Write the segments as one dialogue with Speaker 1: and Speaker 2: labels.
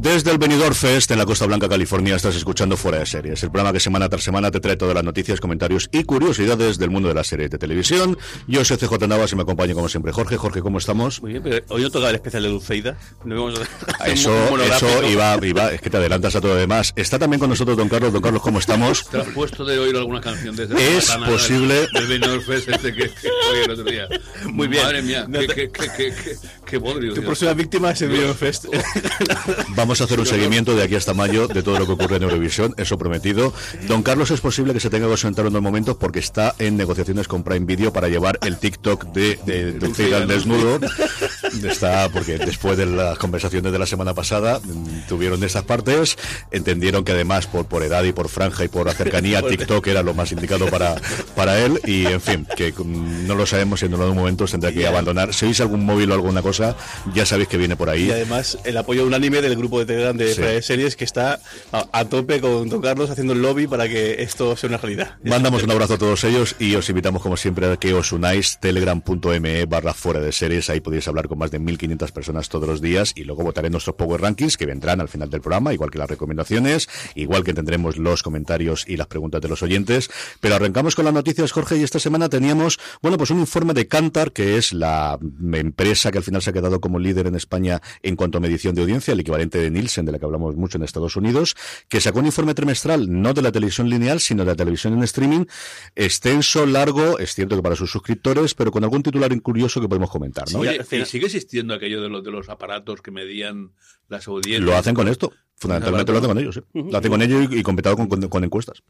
Speaker 1: Desde el Benidorm Fest en la Costa Blanca, California, estás escuchando Fuera de Series, el programa que semana tras semana te trae todas las noticias, comentarios y curiosidades del mundo de las series de televisión. Yo soy CJ Navas y me acompaña como siempre Jorge. Jorge, ¿cómo estamos?
Speaker 2: Muy bien, pero hoy no toca el especial de Dulceida. No.
Speaker 1: Eso, eso iba, iba, es que te adelantas a todo lo demás. Está también con nosotros Don Carlos. Don Carlos, ¿cómo estamos?
Speaker 2: ¿Te has puesto de oír alguna canción de
Speaker 1: Es posible.
Speaker 2: Del, Benidorm Fest este que, que oí el otro día. Muy bien. Madre mía, no qué, qué, qué, qué, qué bodrio.
Speaker 3: Tu próxima víctima es el Benidorm Fest.
Speaker 1: Vamos a hacer un seguimiento de aquí hasta mayo de todo lo que ocurre en Eurovisión, eso prometido. Don Carlos es posible que se tenga que ausentar unos momentos porque está en negociaciones con Prime Video para llevar el TikTok de, de, de al desnudo. Está porque después de las conversaciones de la semana pasada tuvieron estas partes, entendieron que además por, por edad y por franja y por la cercanía TikTok era lo más indicado para, para él y en fin, que mm, no lo sabemos y en algún momento tendrá que abandonar. Si oís algún móvil o alguna cosa, ya sabéis que viene por ahí.
Speaker 3: Y además el apoyo unánime del grupo de Telegram de sí. series que está a, tope con Don Carlos haciendo el lobby para que esto sea una realidad.
Speaker 1: Mandamos un abrazo a todos ellos y os invitamos como siempre a que os unáis telegram.me barra fuera de series, ahí podéis hablar con más de 1500 personas todos los días y luego votaré nuestros Power Rankings que vendrán al final del programa, igual que las recomendaciones, igual que tendremos los comentarios y las preguntas de los oyentes. Pero arrancamos con las noticias, Jorge, y esta semana teníamos, bueno, pues un informe de Cantar, que es la empresa que al final se ha quedado como líder en España en cuanto a medición de audiencia, el equivalente de Nielsen, de la que hablamos mucho en Estados Unidos, que sacó un informe trimestral no de la televisión lineal, sino de la televisión en streaming, extenso, largo, es cierto que para sus suscriptores, pero con algún titular curioso que podemos comentar, ¿no?
Speaker 2: Sí, Oye, ¿y sigue existiendo aquello de los, de los aparatos que medían las audiencias?
Speaker 1: Lo hacen con esto. Fundamentalmente lo hacen con ellos, sí. Lo hacen con ellos y, y completado con, con, con, encuestas.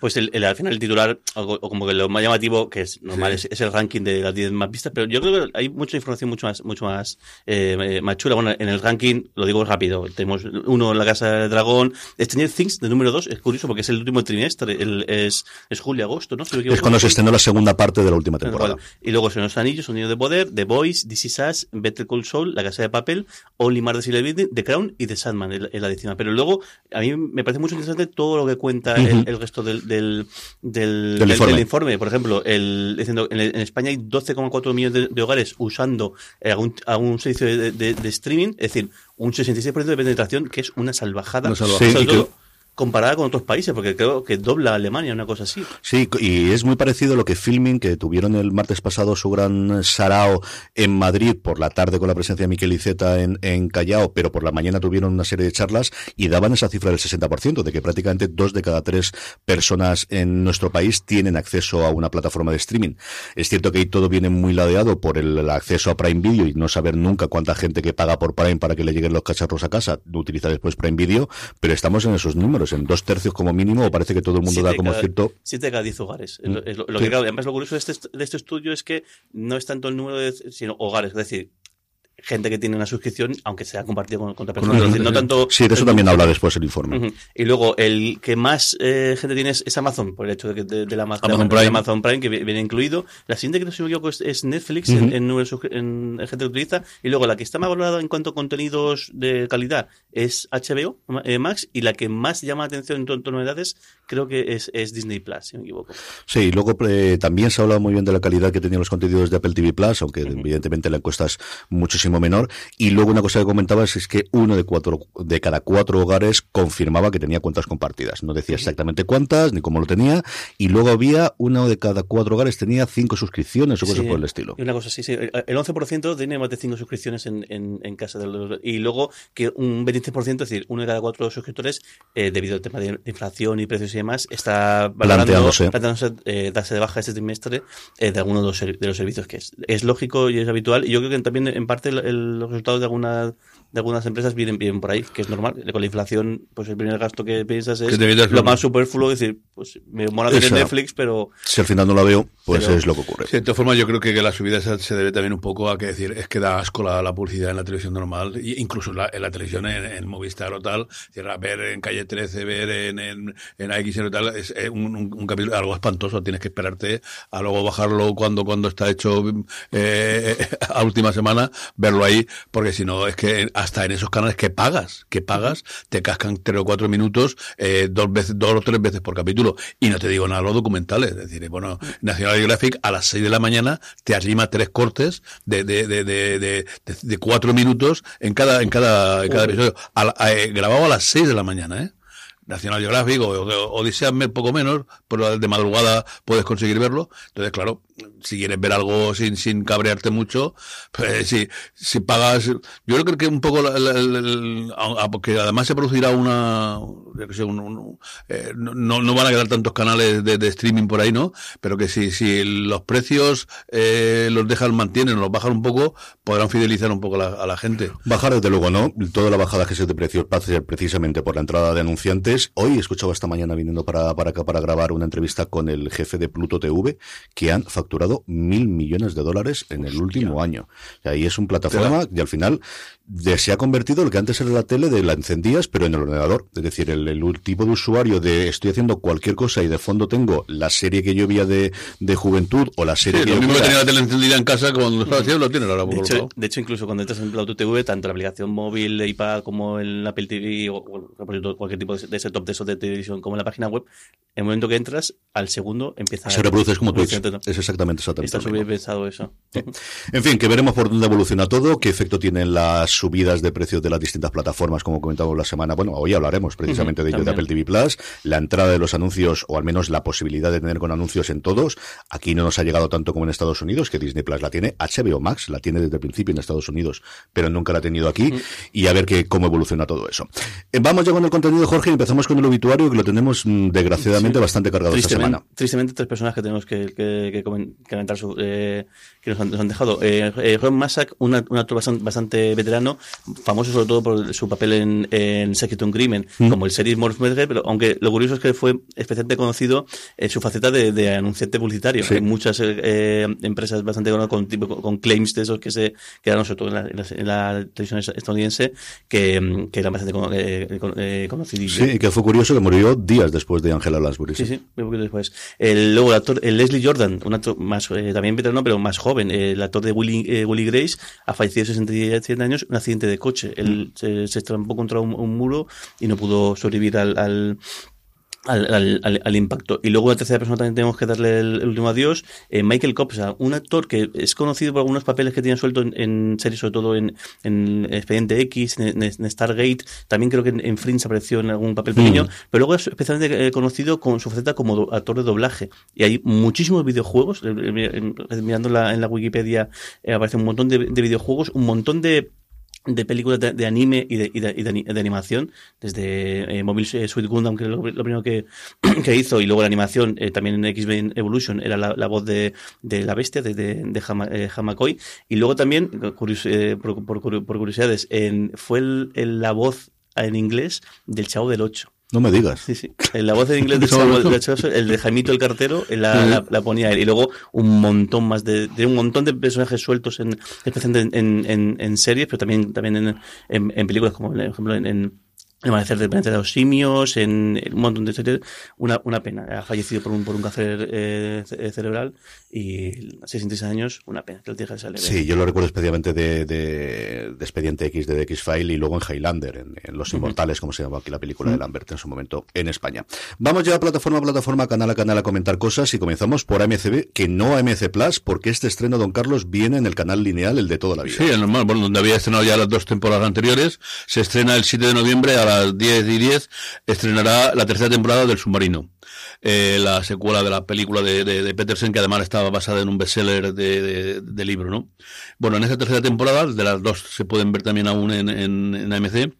Speaker 3: Pues el, el, al final el titular, o, o, como que lo más llamativo, que es normal, sí. es, es, el ranking de las 10 más vistas, pero yo creo que hay mucha información mucho más, mucho más, eh, más chula. Bueno, en el ranking, lo digo rápido, tenemos uno en la Casa del Dragón, Stranger Things de número 2, es curioso porque es el último trimestre, el, es, es julio-agosto, ¿no?
Speaker 1: Si es cuando se estrenó la segunda parte de la última temporada.
Speaker 3: Bueno, y luego son los anillos, Sonido de Poder, The Boys, This Is Us, Better Call Saul, La Casa de Papel, Only Murders in the Crown y The Sandman en la Pero luego, a mí me parece mucho interesante todo lo que cuenta uh -huh. el, el, resto del, del, del, del informe. informe. Por ejemplo, el, diciendo, en, en España hay 12,4 millones de, de, hogares usando algún, algún servicio de, de, de, streaming, es decir, un 66% de penetración, que es una salvajada.
Speaker 1: Una salvajada. Sí,
Speaker 3: comparada con otros países, porque creo que dobla Alemania, una cosa así.
Speaker 1: Sí, y es muy parecido a lo que Filming, que tuvieron el martes pasado su gran sarao en Madrid por la tarde con la presencia de Miquel Iceta en, en Callao, pero por la mañana tuvieron una serie de charlas y daban esa cifra del 60%, de que prácticamente dos de cada tres personas en nuestro país tienen acceso a una plataforma de streaming. Es cierto que ahí todo viene muy ladeado por el acceso a Prime Video y no saber nunca cuánta gente que paga por Prime para que le lleguen los cacharros a casa utiliza después Prime Video, pero estamos en esos números en dos tercios como mínimo, o parece que todo el mundo
Speaker 3: siete
Speaker 1: da como
Speaker 3: cada,
Speaker 1: cierto.
Speaker 3: Siete de cada diez hogares. Mm. Es lo, lo sí. que, además, lo curioso de este, de este estudio es que no es tanto el número de, sino hogares, es decir, gente que tiene una suscripción, aunque sea compartida con, con otra persona. No tanto
Speaker 1: sí, de eso también habla después el informe.
Speaker 3: Uh -huh. Y luego, el que más eh, gente tiene es, es, Amazon, por el hecho de, que de, de la Amazon, Amazon, Prime. Amazon Prime, que viene incluido. La siguiente que no se me equivoco es, es Netflix, uh -huh. en, en, en, en, gente que utiliza. Y luego, la que está más valorada en cuanto a contenidos de calidad es HBO eh, Max. Y la que más llama la atención en torno a novedades, creo que es, es, Disney Plus, si no me equivoco.
Speaker 1: Sí, y luego eh, también se ha hablado muy bien de la calidad que tenían los contenidos de Apple TV Plus, aunque uh -huh. evidentemente la encuesta es muchísimo menor. Y luego una cosa que comentabas es que uno de cuatro de cada cuatro hogares confirmaba que tenía cuentas compartidas. No decía exactamente cuántas ni cómo lo tenía. Y luego había uno de cada cuatro hogares tenía cinco suscripciones o cosas
Speaker 3: sí,
Speaker 1: por el estilo.
Speaker 3: Una cosa, sí, sí. El 11% tiene más de cinco suscripciones en, en, en casa. De los, y luego que un 23%, es decir, uno de cada cuatro suscriptores, eh, debido al tema de, inflación y precios y demás, está
Speaker 1: planteándose,
Speaker 3: planteándose eh, darse de baja este trimestre eh, de alguno de los, de los servicios que es. Es lógico y es habitual. Y yo creo que también en parte el, resultados de alguna de algunas empresas vienen, bien por ahí, que es normal. Con la inflación, pues el primer gasto que piensas es lo más superfluo, es decir, pues me mola tener
Speaker 1: Esa-
Speaker 3: Netflix, pero
Speaker 1: Si al final no la veo, pues
Speaker 3: Pero-
Speaker 1: es lo que ocurre.
Speaker 2: Sí, de todas formas, yo creo que la subida se debe también un poco a que decir, es que da asco la, la publicidad en la televisión normal, e incluso en la, en la televisión en, en Movistar o tal, ver en Calle 13, ver en, en, en AX o tal, es eh, un, un, un capítulo algo espantoso, tienes que esperarte a luego bajarlo cuando, cuando está hecho eh, a última semana, verlo ahí, porque si no, es que hasta en esos canales que pagas, que pagas, te cascan tres o cuatro minutos, eh, dos veces, dos o tres veces por capítulo, y no te digo nada los documentales, es decir, bueno, National Geographic a las 6 de la mañana te arrima tres cortes de, de, de, de, de, de- de cuatro minutos en cada, en cada, en cada episodio, A la- a- eh, grabado a las 6 de la mañana, ¿eh? National Geographic o, o Odisea poco menos, pero de madrugada puedes conseguir verlo. Entonces, claro, si quieres ver algo sin, sin cabrearte mucho, pues si, si pagas, yo creo que un poco, la- la- la- porque además se producirá una, un- un- eh, no, no van a quedar tantos canales de, streaming por ahí, ¿no? Pero que si, si los precios eh, los dejan, mantienen, los bajan un poco, podrán fidelizar un poco a la, gente.
Speaker 1: Bajar, desde luego, no. Toda la bajada que se de precios pasa precisamente por la entrada de anunciantes. Hoy he escuchado esta mañana viniendo para, para acá para grabar una entrevista con el jefe de Pluto TV que han facturado mil millones de dólares en el último año. O sea, y es una plataforma y al final de- se ha convertido lo que antes era la tele de la encendías, pero en el ordenador. Es decir, el, el tipo de usuario de estoy haciendo cualquier cosa y de fondo tengo la serie que yo veía de, de juventud o la serie
Speaker 2: Sí,
Speaker 1: que
Speaker 2: lo
Speaker 1: yo
Speaker 2: mismo que tenía la tele encendida en casa cuando lo estaba haciendo, lo tienes ahora
Speaker 3: De hecho, de hecho, incluso cuando entras en Pluto TV, tanto la aplicación móvil de iPad como el Apple TV o ejemplo, cualquier tipo de de setup de esos de televisión como en la página web, en el momento que entras, al segundo empieza
Speaker 1: Se reproduce como Twitch. Es exactamente, exactamente.
Speaker 3: Está pensado eso.
Speaker 1: En fin, que veremos por dónde evoluciona todo, qué efecto tienen las subidas de precios de las distintas plataformas, como comentamos la semana. Bueno, hoy hablaremos precisamente de ello de. Apple TV Plus, la entrada de los anuncios, o al menos la posibilidad de tener con anuncios en todos. Aquí no nos ha llegado tanto como en Estados Unidos, que Disney Plus la tiene, HBO Max la tiene desde el principio en Estados Unidos, pero nunca la ha tenido aquí, y a ver que, cómo evoluciona todo eso. Eh, Vamos ya con el contenido, Jorge, y empezamos con el obituario, que lo tenemos mm, desgraciadamente
Speaker 3: Sí.
Speaker 1: bastante cargado esta semana.
Speaker 3: tristemente, tres personas que tenemos que, que, que comen- que comentar su- eh, que nos han, nos han dejado. Eh, eh, Ron Massack, un actor bastante, bastante veterano, famoso sobre todo por su papel en, en Secret un Crimen,
Speaker 1: Mm.
Speaker 3: como el serie Morph Merger, pero aunque lo curioso es que fue especialmente conocido en su faceta de, de anunciante publicitario.
Speaker 1: Sí.
Speaker 3: Hay muchas eh, eh, empresas bastante conocidas con, tipo- con claims de esos que se quedaron sobre todo en la, en la- en la televisión estadounidense que, que eran bastante cono- eh, con- eh, conocidos.
Speaker 1: Sí, y que fue curioso que murió días después de Angela Lansbury.
Speaker 3: Sí, sí, un poquito después. El, luego el actor, el Leslie Jordan, un actor más, eh, también veterano, pero más joven, el actor de Willy, Willy Grace, ha fallecido a 67 años un accidente de coche. Él se, se estrampó contra un, un muro y no pudo sobrevivir al, al al, al, impacto. Y luego la tercera persona también tenemos que darle el, el último adiós, eh, Michael Copsa, un actor que es conocido por algunos papeles que tiene suelto en, en series, sobre todo en, en Expediente X, en, en- Stargate, también creo que en, Fringe apareció en algún papel pequeño, pero luego es especialmente eh, conocido con su faceta como actor de doblaje. Y hay muchísimos videojuegos, eh, mirando la, en la Wikipedia aparece un montón de, de videojuegos, un montón de de películas de, de anime y de, y de, y de ani- de animación, desde eh, Mobile Suit Gundam, que es lo, primero que, que hizo, y luego la animación, eh, también en X-Men Evolution, era la, voz de, la bestia, de, Hama- eh, Hamakoi, y luego también, curios- eh, por, por, por curiosidades, en, fue el- la voz en inglés del Chavo del 8.
Speaker 1: No me digas.
Speaker 3: Sí, sí. En la voz en inglés del
Speaker 2: Chavo,
Speaker 3: el de Jaimito el cartero, la, la, la ponía él. Y luego un montón más de, de un montón de personajes sueltos en, especialmente en, en, en series, pero también, también en, en, en películas, como por ejemplo en, Amanecer del Planeta de los Simios, en, en un montón de. Una, una pena. Ha fallecido por un, por un cáncer eh, ce- cerebral y a 66 años, una pena que el tío se le
Speaker 1: Sí, yo lo recuerdo especialmente de, de, de Expediente X, de X-File y luego en Highlander, en, en Los Inmortales, como se llama aquí la película de Lambert en su momento en España. Vamos ya plataforma a plataforma, canal a canal a comentar cosas y comenzamos por AMCB, que no AMC Plus, porque este estreno, Don Carlos, viene en el canal lineal, el de toda la vida.
Speaker 2: Sí, el normal, bueno, donde había estrenado ya las dos temporadas anteriores, se estrena el 7 de noviembre a las 10 y 10, estrenará la tercera temporada del Submarino, eh, la secuela de la película de, de, de que además estaba basada en un bestseller de, de, libro, ¿no? Bueno, en esta tercera temporada, de las dos se pueden ver también aún en, en, en AMC,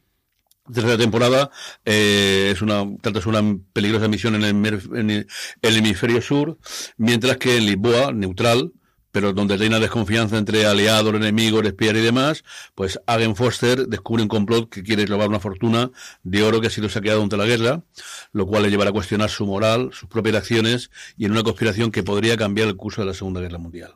Speaker 2: tercera temporada eh, es una trata de una peligrosa misión en el, en el hemisferio sur mientras que en Lisboa neutral pero donde hay una desconfianza entre aliados, enemigos, espías y demás, pues Hagen Foster descubre un complot que quiere robar una fortuna de oro que ha sido saqueado durante la guerra, lo cual le llevará a cuestionar su moral, sus propias acciones y en una conspiración que podría cambiar el curso de la Segunda Guerra Mundial.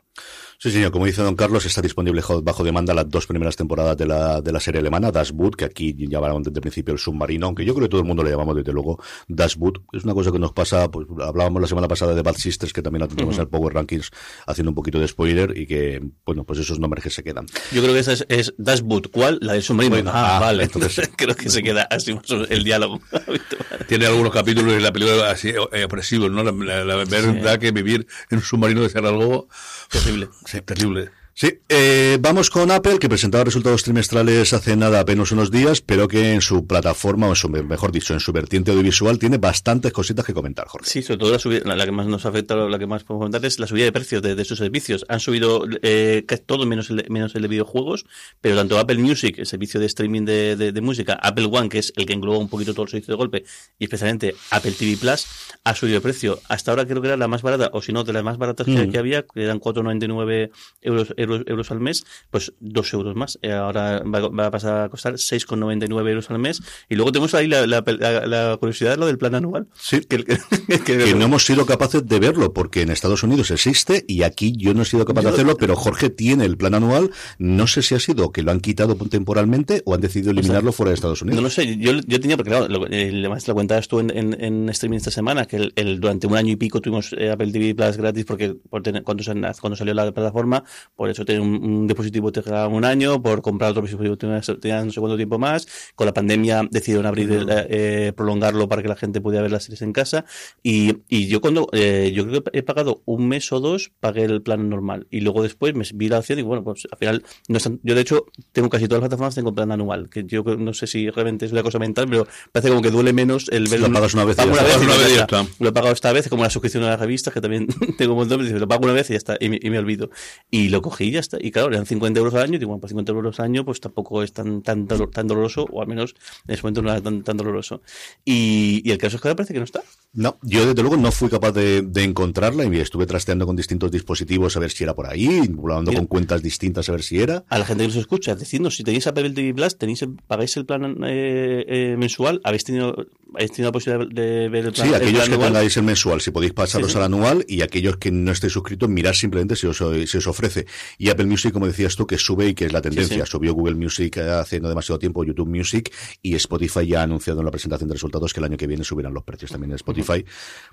Speaker 1: Sí, señor. Como dice don Carlos, está disponible bajo demanda las dos primeras temporadas de la, de la serie alemana, Das Boot, que aquí llamaban desde el principio el submarino, aunque yo creo que todo el mundo le llamamos desde luego Das Boot. Es una cosa que nos pasa, pues hablábamos la semana pasada de Bad Sisters, que también la tenemos en el Power Rankings haciendo un poquito de spoiler y que, bueno, pues esos nombres que se quedan.
Speaker 3: Yo creo que esa es, Das Boot. ¿Cuál? La del submarino. ah, ah, vale. Entonces creo que se queda así el diálogo.
Speaker 2: Tiene algunos capítulos en la película así eh, opresivos, ¿no? La, verdad que vivir en un submarino de ser algo
Speaker 3: terrible.
Speaker 2: Sí, terrible.
Speaker 1: Sí, eh, vamos con Apple, que presentaba resultados trimestrales hace nada, apenas unos días, pero que en su plataforma, o en su, mejor dicho, en su vertiente audiovisual, tiene bastantes cositas que comentar, Jorge.
Speaker 3: Sí, sobre todo la, subida, la, que más nos afecta, la que más podemos comentar es la subida de precios de, sus servicios. Han subido eh, todo menos el, menos el de videojuegos, pero tanto Apple Music, el servicio de streaming de, de, Música, Apple One, que es el que engloba un poquito todo el servicio de golpe, y especialmente Apple TV Plus, ha subido de precio. Hasta ahora creo que era la más barata, o si no, de las más baratas que, mm. había, que eran 4,99 euros euros, al mes, pues 2 euros más. Eh, ahora va, a pasar a costar 6,99 euros al mes. Y luego tenemos ahí la, la, curiosidad de lo del plan anual.
Speaker 1: Sí, que, no hemos sido capaces de verlo, porque en Estados Unidos existe y aquí yo no he sido capaz de hacerlo, pero Jorge tiene el plan anual. No sé si ha sido que lo han quitado temporalmente o han decidido eliminarlo fuera de Estados Unidos.
Speaker 3: No lo sé, yo, yo tenía, porque claro, lo, además lo cuentabas tú en, en, streaming esta semana, que el, durante un año y pico tuvimos eh, Apple TV Plus gratis porque por tener, cuando, cuando salió la plataforma, por eso tener un un, dispositivo te quedaba un año, por comprar otro dispositivo tenían no sé cuánto tiempo más. Con la pandemia decidieron abrir, eh, prolongarlo para que la gente pudiera ver las series en casa. Y, y yo cuando, eh, yo creo que he pagado un mes o dos, pagué el plan normal. Y luego después me vi la opción y bueno, pues al final, no yo de hecho tengo casi todas las plataformas tengo plan anual, que yo no sé si realmente es una cosa mental, pero parece como que duele menos el ver.
Speaker 1: Lo pagas una vez, y
Speaker 3: una vez, una vez Lo he pagado esta vez, como la suscripción a las revistas, que también tengo un montón, lo pago una vez y ya está, y me, y me olvido. Y lo cogí y ya está. Y claro, eran 50 euros al año, y digo, bueno, pues 50 euros al año, pues tampoco es tan, tan, tan doloroso, o al menos en ese momento no era tan, tan doloroso. Y, y, el caso es que ahora parece que no está.
Speaker 1: No, yo desde luego no fui capaz de, de, encontrarla y estuve trasteando con distintos dispositivos a ver si era por ahí, hablando con cuentas distintas a ver si era.
Speaker 3: A la gente que nos escucha, decidnos si tenéis Apple TV Plus, tenéis, pagáis el plan eh, eh, mensual, habéis tenido ¿Habéis tenido la posibilidad de ver el plan
Speaker 1: Sí, aquellos que tengáis el mensual, si podéis pasaros al anual, y aquellos que no estéis suscritos, mirar simplemente si os, si os ofrece. Y Apple Music, como decías tú, que sube y que es la tendencia. Subió Google Music hace no demasiado tiempo, YouTube Music, y Spotify ya ha anunciado en la presentación de resultados que el año que viene subirán los precios también en Spotify.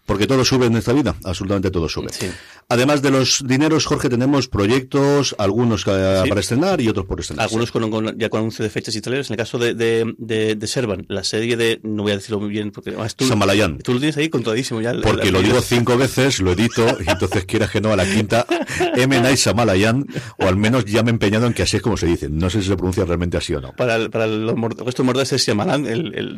Speaker 1: Porque todo sube en esta vida, absolutamente todo sube. Además de los dineros, Jorge, tenemos proyectos, algunos para estrenar y otros por estrenar.
Speaker 3: Algunos con, ya con anuncio de fechas y trailers. En el caso de, de, de, de Servan, la serie de, no voy a decirlo muy bien, porque además tú,
Speaker 1: Samalayan.
Speaker 3: tú lo tienes ahí contadísimo ya.
Speaker 1: Porque lo digo cinco veces, lo edito, y entonces quieras que no, a la quinta, M. Night Samalayan, o al menos ya me he empeñado en que así es como se dice. No sé si se pronuncia realmente así o no.
Speaker 3: Para, para los estos mortales es Shyamalan, el,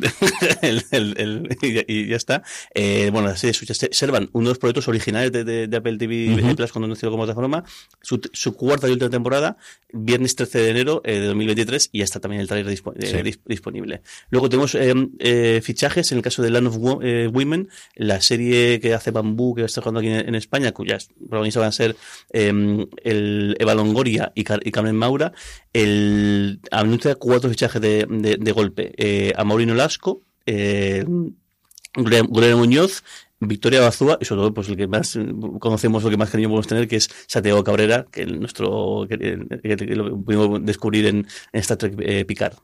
Speaker 3: el, el, el, y, ya está. Eh, bueno, así es, Servan, uno de los proyectos originales de, de, Apple TV uh -huh. Plus cuando anunció como plataforma, su, su cuarta y última temporada, viernes 13 de enero eh, de 2023, y ya está también el trailer dispo, eh, disponible. Luego tenemos eh, eh, fichajes en el caso de Land of Women, la serie que hace Bambú, que está jugando aquí en, España, cuyas protagonistas van a ser em, el Eva Longoria y, Carmen Maura, el anuncia cuatro fichajes de, golpe. Eh, a Maurino Lasco, eh, Gloria Muñoz, Victoria Bazúa y sobre todo pues el que más conocemos, lo que más cariño podemos tener, que es Santiago Cabrera, que nuestro que, lo pudimos descubrir en, en Star Trek eh, Picard.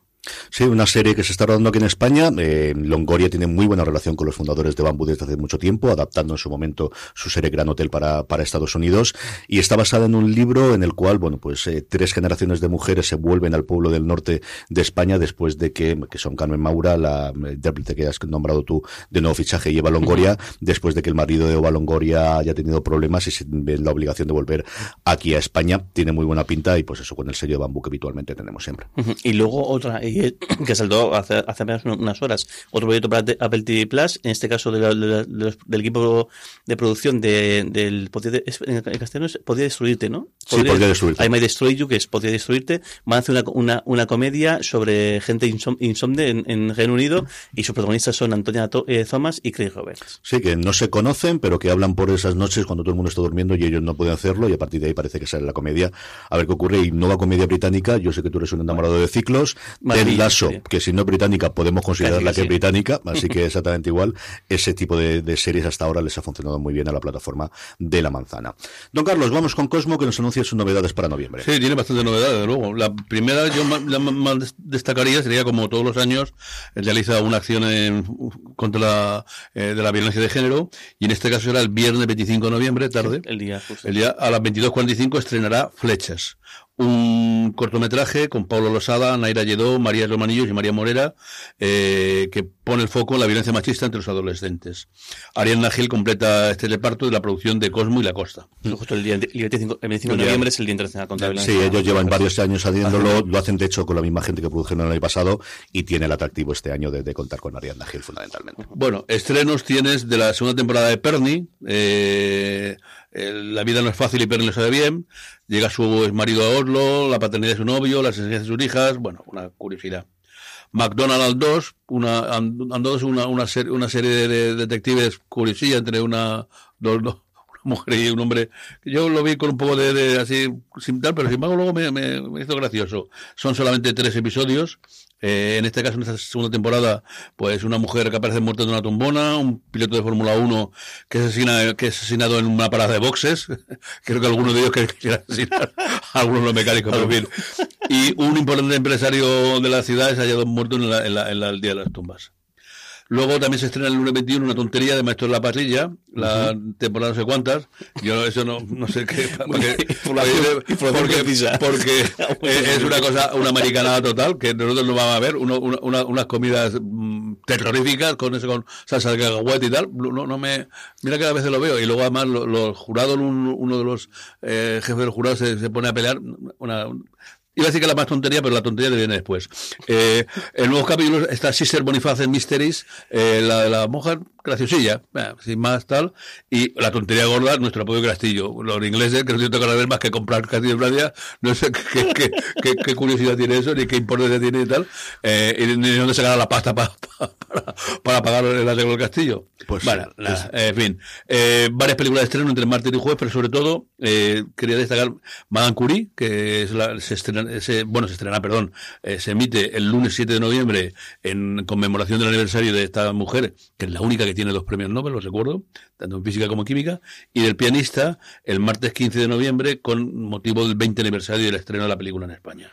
Speaker 1: Sí, una serie que se está rodando aquí en España. Eh, Longoria tiene muy buena relación con los fundadores de Bambú desde hace mucho tiempo, adaptando en su momento su serie Gran Hotel para, para Estados Unidos. Y está basada en un libro en el cual, bueno, pues eh, tres generaciones de mujeres se vuelven al pueblo del norte de España después de que, que son Carmen Maura, la intérprete que has nombrado tú de nuevo fichaje, y Eva Longoria, después de que el marido de Eva Longoria haya tenido problemas y se ve la obligación de volver aquí a España. Tiene muy buena pinta y pues eso con el sello de Bambú que habitualmente tenemos siempre.
Speaker 3: Y luego otra y que saldó hace, hace apenas unas horas. Otro proyecto para Apple TV Plus, en este caso de la, de la, de los, del equipo de producción de, del podría, en castellano es Podría Destruirte, ¿no?
Speaker 1: Podría, sí, Podría Destruirte.
Speaker 3: I Might Destroy You, que es Podría Destruirte. Van a hacer una, una, una comedia sobre gente insom, insomne en, en, Reino Unido y sus protagonistas son Antonia eh, Thomas y Craig Roberts.
Speaker 1: Sí, que no se conocen, pero que hablan por esas noches cuando todo el mundo está durmiendo y ellos no pueden hacerlo y a partir de ahí parece que sale la comedia. A ver qué ocurre. Y nueva comedia británica, yo sé que tú eres un enamorado de ciclos. Ted Lasso, sí. que si no es británica podemos considerarla que, que, es británica, así que exactamente igual. Ese tipo de, de, series hasta ahora les ha funcionado muy bien a la plataforma de la manzana. Don Carlos, vamos con Cosmo que nos anuncia sus novedades para noviembre.
Speaker 2: Sí, tiene bastantes novedades, de luego. La primera yo la más destacaría sería como todos los años realiza una acción en, contra la, eh, de la violencia de género y en este caso será el viernes 25 de noviembre, tarde.
Speaker 3: Sí, el día, justo.
Speaker 2: El día a las 22.45 estrenará Flechas, un cortometraje con Pablo Losada, Naira Lledó, María Romanillos y María Morera, eh, que pone el foco en la violencia machista entre los adolescentes. Ariel Gil completa este reparto de la producción de Cosmo y La Costa.
Speaker 3: Justo el día el 25, el 25 de noviembre es el Día Internacional contra la Violencia.
Speaker 1: Sí, ellos llevan varios años haciéndolo, lo hacen de hecho con la misma gente que produjeron el año pasado y tiene el atractivo este año de, de contar con Ariel Gil fundamentalmente.
Speaker 2: Bueno, estrenos tienes de la segunda temporada de Perny, eh, la vida no es fácil y Perny lo sabe bien. Llega su marido a Oslo, la paternidad de su novio, las esencias de sus hijas, bueno, una curiosidad. McDonald's 2, una, dos, una, una, serie, una serie de detectives curiosilla entre una, dos, dos, una mujer y un hombre. Yo lo vi con un poco de, de así, sin tal, pero sin embargo luego me, me hizo gracioso. Son solamente tres episodios. Eh, en este caso, en esta segunda temporada, pues una mujer que aparece muerta de una tumbona, un piloto de Fórmula 1 que, asesina, que es asesinado en una parada de boxes, creo que alguno de ellos quiere asesinar a algunos de los mecánicos, pero bien. Y un importante empresario de la ciudad es hallado muerto en, la, en, la, en la, el Día de las Tumbas. Luego también se estrena el lunes 21 una tontería de Maestro de la Parrilla, la uh -huh. temporada no sé cuántas. Yo eso no, no sé qué. Porque, porque, porque es una cosa, una americanada total, que nosotros no vamos a ver, uno, una, unas comidas mmm, terroríficas con eso, con salsa de cacahuete y tal. No, no me. Mira que a veces lo veo. Y luego además los, los jurados, uno de los eh, jefes del jurado se, se pone a pelear. Una, Iba a decir que la más tontería, pero la tontería viene después. Eh, el nuevo capítulo está Sister Boniface en Mysteries, eh, la de la monja graciosilla, eh, sin más tal, y la tontería gorda, nuestro apoyo Castillo. Los ingleses, que no tienen que ver más que comprar Castillo Francia, no sé qué, qué, qué, qué, curiosidad tiene eso, ni qué importancia tiene y tal, eh, y ni dónde sacará la pasta para, para, para pagar el arreglo del castillo.
Speaker 1: Pues
Speaker 2: bueno, en fin, varias películas de estreno entre martes y jueves, pero sobre todo quería destacar Madame Curie, que es la, se estrena, se, bueno, se estrena, perdón, eh, se emite el lunes 7 de noviembre en conmemoración del aniversario de esta mujer, que es la única que tiene dos premios Nobel, los recuerdo, tanto en física como en química, y del pianista el martes 15 de noviembre con motivo del 20 aniversario del estreno de la película en España.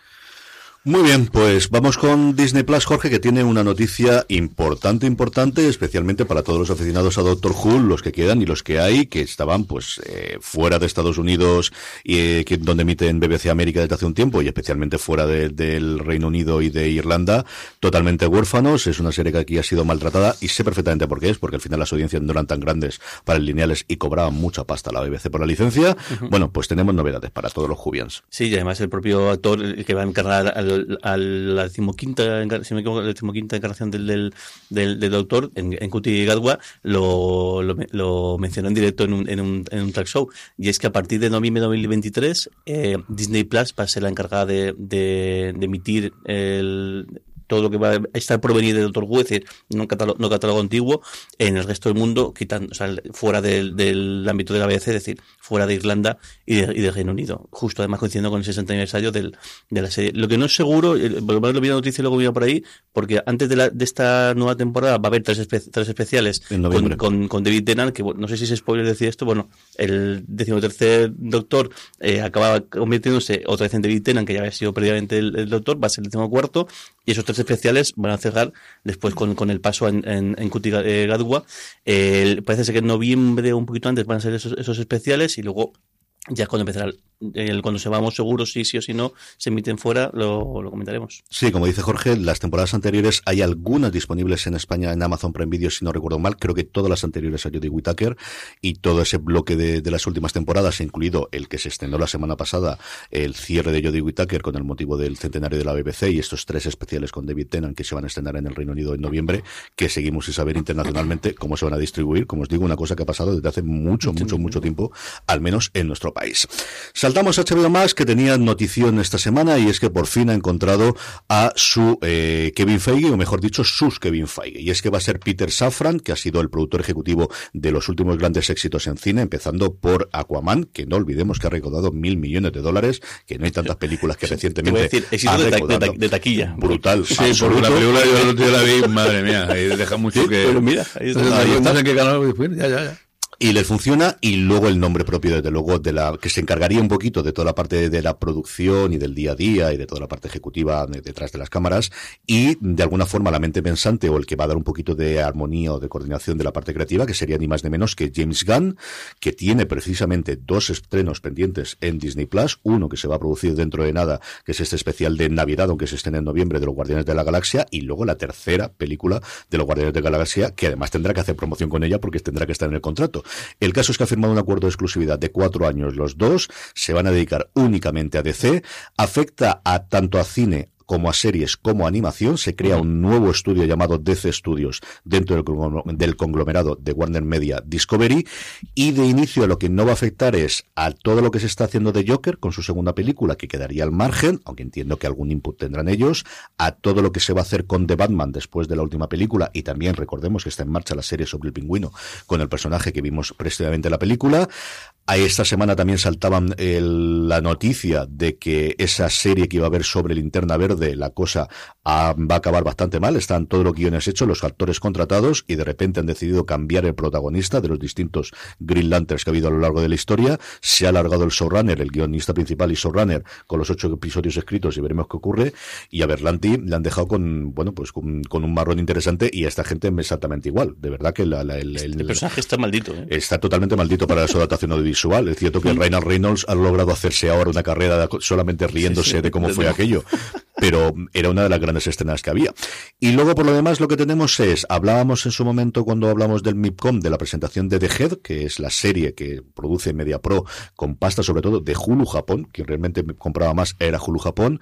Speaker 1: Muy bien, pues vamos con Disney Plus, Jorge, que tiene una noticia importante, importante, especialmente para todos los aficionados a Doctor Who, los que quedan y los que hay, que estaban pues eh, fuera de Estados Unidos y eh, que, donde emiten BBC América desde hace un tiempo y especialmente fuera de, del Reino Unido y de Irlanda, totalmente huérfanos. Es una serie que aquí ha sido maltratada y sé perfectamente por qué es, porque al final las audiencias no eran tan grandes para el lineales y cobraban mucha pasta la BBC por la licencia. Uh -huh. Bueno, pues tenemos novedades para todos los Jubians.
Speaker 3: Sí, y además el propio actor el que va a encargar al a la decimoquinta, decimoquinta encarnación del, del, del, doctor en, en Cuti Gadwa lo, lo, lo, mencionó en directo en un, en, un, en un track show. Y es que a partir de noviembre de 2023 eh, Disney Plus va a ser la encargada de, de, emitir todo lo que va a estar por venir de Doctor Who, es decir, no catálogo, no catálogo antiguo, en el resto del mundo, quitando, o sea, fuera del, del ámbito de la BBC, es decir, fuera de Irlanda y de, y de Reino Unido. Justo además coincidiendo con el 60 aniversario del, de la serie. Lo que no es seguro, por lo vi la noticia y luego vi por ahí, porque antes de, la, de esta nueva temporada va a haber tres, espe tres especiales con, con, con, David Tennant, que bueno, no sé si es spoiler decir esto, bueno, el decimotercer doctor eh, acababa convirtiéndose otra vez en David Tennant, que ya había sido previamente el, el doctor, va a ser el decimocuarto, y esos tres especiales van a cerrar después con, con el paso en, en, en Cuti eh, Gadua. Eh, parece ser que en noviembre o un poquito antes van a ser esos, esos especiales y luego ya cuando empezará el, cuando se vamos seguros si sí o si no se emiten fuera lo, lo, comentaremos.
Speaker 1: Sí como dice Jorge las temporadas anteriores hay algunas disponibles en España en Amazon Prime Video si no recuerdo mal. Creo que todas las anteriores a Jodie Whittaker y todo ese bloque de, de, las últimas temporadas incluido el que se estrenó la semana pasada el cierre de Jodie Whittaker con el motivo del centenario de la BBC y estos tres especiales con David Tennant que se van a estrenar en el Reino Unido en noviembre que seguimos sin saber internacionalmente cómo se van a distribuir. Como os digo una cosa que ha pasado desde hace mucho mucho mucho tiempo al menos en nuestro país Saltamos a HBO Max, que tenía notición esta semana, y es que por fin ha encontrado a su eh, Kevin Feige, o mejor dicho, sus Kevin Feige. Y es que va a ser Peter Safran, que ha sido el productor ejecutivo de los últimos grandes éxitos en cine, empezando por Aquaman, que no olvidemos que ha recaudado mil millones de dólares, que no hay tantas películas que recientemente.
Speaker 3: Decir, éxito de, ta de, taquilla.
Speaker 1: Brutal.
Speaker 2: Sí, por la película yo, yo, la vi, madre mía, ahí deja mucho
Speaker 3: sí,
Speaker 2: que.
Speaker 3: Pero mira, ahí está.
Speaker 2: Ahí estás en qué canal, después, ya, ya, ya
Speaker 1: y les funciona y luego el nombre propio desde luego de la que se encargaría un poquito de toda la parte de la producción y del día a día y de toda la parte ejecutiva detrás de las cámaras y de alguna forma la mente pensante o el que va a dar un poquito de armonía o de coordinación de la parte creativa que sería ni más ni menos que James Gunn que tiene precisamente dos estrenos pendientes en Disney Plus. Uno que se va a producir dentro de nada que es este especial de Navidad aunque se estén en noviembre de los Guardianes de la Galaxia y luego la tercera película de los Guardianes de la Galaxia que además tendrá que hacer promoción con ella porque tendrá que estar en el contrato el caso es que ha firmado un acuerdo de exclusividad de cuatro años los dos, se van a dedicar únicamente a DC, afecta a tanto a cine como a series como a animación. Se crea un nuevo estudio llamado DC Studios dentro del conglomerado de Warner Media Discovery. Y de inicio lo que no va a afectar es a todo lo que se está haciendo de Joker con su segunda película, que quedaría al margen, aunque entiendo que algún input tendrán ellos, a todo lo que se va a hacer con The Batman después de la última película. Y también recordemos que está en marcha la serie sobre el pingüino con el personaje que vimos previamente en la película. A esta semana también saltaban el, la noticia de que esa serie que iba a haber sobre Linterna Verde, la cosa a, va a acabar bastante mal. Están todos los guiones hechos, los actores contratados y de repente han decidido cambiar el protagonista de los distintos Green Lanterns que ha habido a lo largo de la historia. Se ha alargado el showrunner, el guionista principal y showrunner con los ocho episodios escritos y veremos qué ocurre. Y a Berlanti le han dejado con, bueno, pues con, con un marrón interesante y a esta gente exactamente igual. De verdad que la, la, el, el,
Speaker 3: el, personaje está maldito. ¿eh?
Speaker 1: Está totalmente maldito para su adaptación audiovisual visual. Es cierto que Reinhard Reynolds ha logrado hacerse ahora una carrera solamente riéndose sí, sí, de cómo fue aquello, pero era una de las grandes escenas que había. Y luego, por lo demás, lo que tenemos es, hablábamos en su momento cuando hablamos del MIPCOM, de la presentación de The Head, que es la serie que produce Media Pro con pasta sobre todo de Hulu Japón, quien realmente compraba más era Hulu Japón,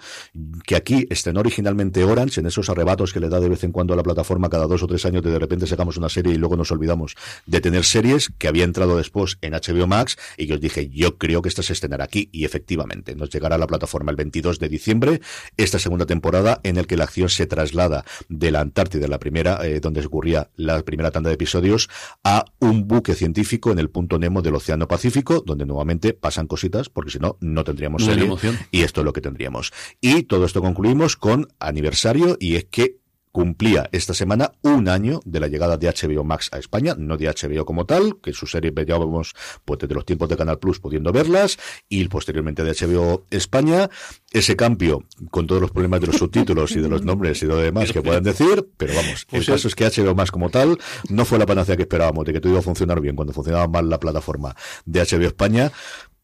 Speaker 1: que aquí estrenó originalmente Orange, en esos arrebatos que le da de vez en cuando a la plataforma cada dos o tres años de de repente sacamos una serie y luego nos olvidamos de tener series que había entrado después en HBO Max y que os dije, yo creo que esta se estrenará aquí y efectivamente nos llegará a la plataforma el 22 de diciembre esta segunda temporada en el que la acción se traslada de la Antártida, la primera, eh, donde ocurría la primera tanda de episodios, a un buque científico en el punto Nemo del Océano Pacífico, donde nuevamente pasan cositas, porque si no, no tendríamos serie,
Speaker 2: emoción.
Speaker 1: y esto es lo que tendríamos. Y todo esto concluimos con aniversario, y es que cumplía esta semana un año de la llegada de HBO Max a España, no de HBO como tal, que sus series veíamos pues desde los tiempos de Canal Plus pudiendo verlas, y posteriormente de HBO España, ese cambio con todos los problemas de los subtítulos y de los nombres y de lo demás que puedan decir, pero vamos, el caso es que HBO Max como tal no fue la panacea que esperábamos de que todo iba a funcionar bien cuando funcionaba mal la plataforma de HBO España,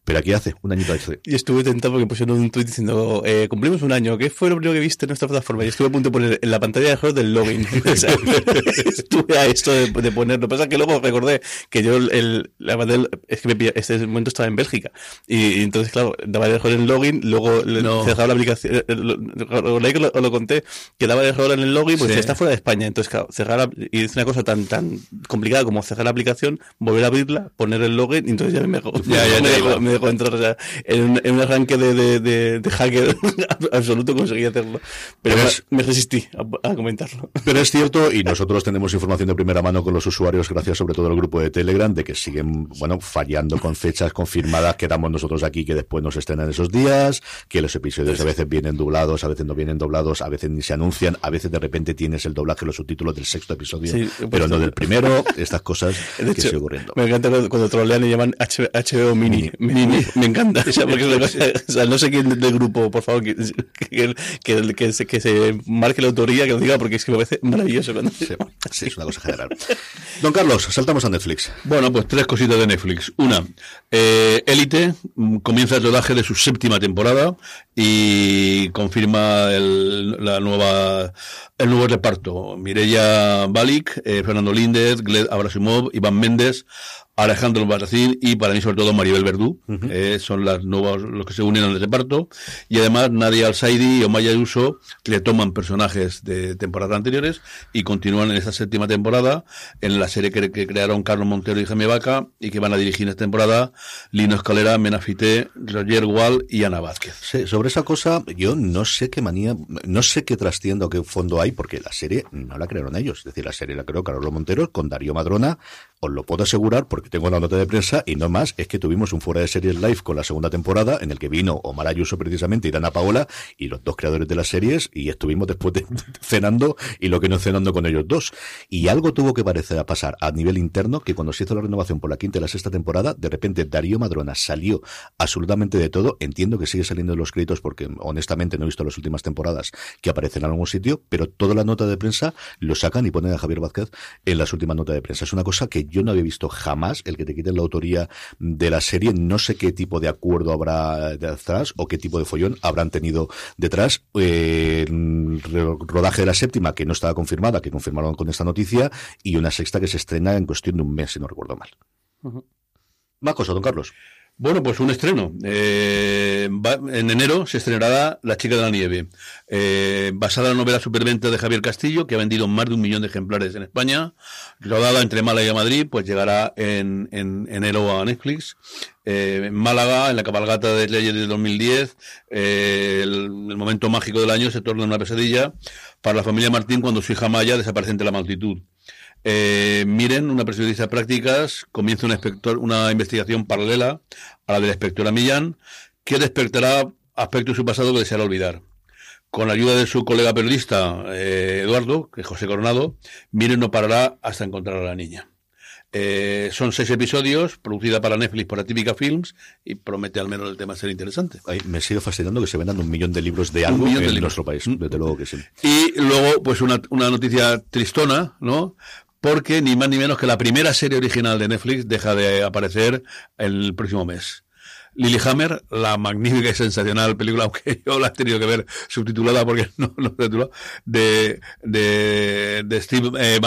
Speaker 1: pero aquí hace un añito de
Speaker 3: Y estuve tentado porque pusieron un tweet diciendo, eh, cumplimos un año, ¿qué fue lo primero que viste en nuestra plataforma? Y estuve a punto de poner en la pantalla de juego del login. o sea, estuve a esto de, de poner. Lo que pasa es que luego recordé que yo, el, la pantalla, es que me este momento estaba en Bélgica. Y, y entonces, claro, daba el error en login, luego
Speaker 2: No.
Speaker 3: cerraba la aplicación, eh, lo, lo, lo, lo, conté, que daba el error en el login, pues
Speaker 2: Sí.
Speaker 3: está fuera de España. Entonces, claro, cerrar la, y es una cosa tan, tan complicada como cerrar la aplicación, volver a abrirla, poner el login, y entonces ya me dejó,
Speaker 2: Ya, ya
Speaker 3: me,
Speaker 2: digo.
Speaker 3: me dejó entrar, o sea, en un, en un arranque de, de, de, de hacker absoluto conseguí hacerlo. Pero,
Speaker 1: Pero
Speaker 3: me-
Speaker 1: es-
Speaker 3: me resistí a, a comentarlo.
Speaker 1: Pero es cierto, y nosotros tenemos información de primera mano con los usuarios, gracias sobre todo al grupo de Telegram, de que siguen, bueno, fallando con fechas confirmadas que damos nosotros aquí, que después nos estrenan esos días, que los episodios a veces vienen doblados, a veces no vienen doblados, a veces ni se anuncian, a veces de repente tienes el doblaje, los subtítulos del sexto episodio,
Speaker 3: Sí,
Speaker 1: pero
Speaker 3: pues,
Speaker 1: no del primero, estas cosas
Speaker 3: De
Speaker 1: que
Speaker 3: hecho,
Speaker 1: sigue ocurriendo.
Speaker 3: me encanta cuando, trolean y llaman H- HBO Mini.
Speaker 1: Mini,
Speaker 3: me, me encanta. O sea, porque cosa- o sea, no sé quién del grupo, por favor, que, que, que, que se, que se marque la autoría, que lo diga, porque es que me parece maravilloso. cuando-
Speaker 1: Sí, sí, es una cosa general. Don Carlos, saltamos a Netflix.
Speaker 2: Bueno, pues tres cositas de Netflix. Una, eh, Élite mm, comienza el rodaje de su séptima temporada y confirma el, la nueva, el nuevo reparto. Mireia Balic, eh, Fernando Líndez, Gled Abrasimov, Iván Méndez, Alejandro Barracín y para mí sobre todo Maribel Verdú. eh, son las nuevas, los que se unen al reparto. Y además Nadia Al-Saidi y Omaya Ayuso que le toman personajes de temporadas anteriores y continúan en esta séptima temporada en la serie que, que crearon Carlos Montero y Jaime Vaca y que van a dirigir esta temporada Lino Escalera, Menafité, Roger Wall y Ana Vázquez.
Speaker 1: Sí, sobre esa cosa, yo no sé qué manía, no sé qué trascienda o qué fondo hay, porque la serie no la crearon ellos. Es decir, la serie la creó Carlos Montero con Darío Madrona. Os lo puedo asegurar porque tengo la nota de prensa y no más. Es que tuvimos un fuera de series live con la segunda temporada en el que vino Omar Ayuso precisamente y Dana Paola y los dos creadores de las series y estuvimos después de, cenando y lo que no cenando con ellos dos. Y algo tuvo que parecer a pasar a nivel interno que cuando se hizo la renovación por la quinta y la sexta temporada, de repente Darío Madrona salió absolutamente de todo. Entiendo que sigue saliendo de los créditos porque honestamente no he visto las últimas temporadas que aparecen en algún sitio, pero toda la nota de prensa lo sacan y ponen a Javier Vázquez en las últimas notas de prensa. Es una cosa que yo no había visto jamás, el que te quiten la autoría de la serie. No sé qué tipo de acuerdo habrá detrás o qué tipo de follón habrán tenido detrás. Eh, rodaje de la séptima que no estaba confirmada, que confirmaron con esta noticia, y una sexta que se estrena en cuestión de un mes, si no recuerdo mal. Más cosas, don Carlos.
Speaker 2: Bueno, pues un estreno. Eh, en enero se estrenará La chica de la nieve, eh, basada en la novela Superventa de Javier Castillo, que ha vendido más de un millón de ejemplares en España. Rodada entre Málaga y Madrid, pues llegará en, en enero a Netflix. Eh, en Málaga, en la cabalgata de Leyes de 2010, eh, el, el momento mágico del año se torna una pesadilla para la familia Martín cuando su hija Maya desaparece entre la multitud. Eh, miren, una periodista de prácticas comienza una, una investigación paralela a la de la inspectora Millán, que despertará aspectos de su pasado que deseará olvidar. Con la ayuda de su colega periodista eh, Eduardo, que es José Coronado, Miren no parará hasta encontrar a la niña. Eh, son seis episodios, producida para Netflix por Atípica Films, y promete al menos el tema ser interesante.
Speaker 1: Ay, me sigue fascinando que se vendan un millón de libros de algo
Speaker 2: de
Speaker 1: en nuestro país. Desde luego que sí.
Speaker 2: Y luego, pues una, una noticia tristona, ¿no? Porque ni más ni menos que la primera serie original de Netflix deja de aparecer el próximo mes. Lilyhammer, la magnífica y sensacional película, aunque yo la he tenido que ver subtitulada porque no lo he titulado, de, de, de Steve eh,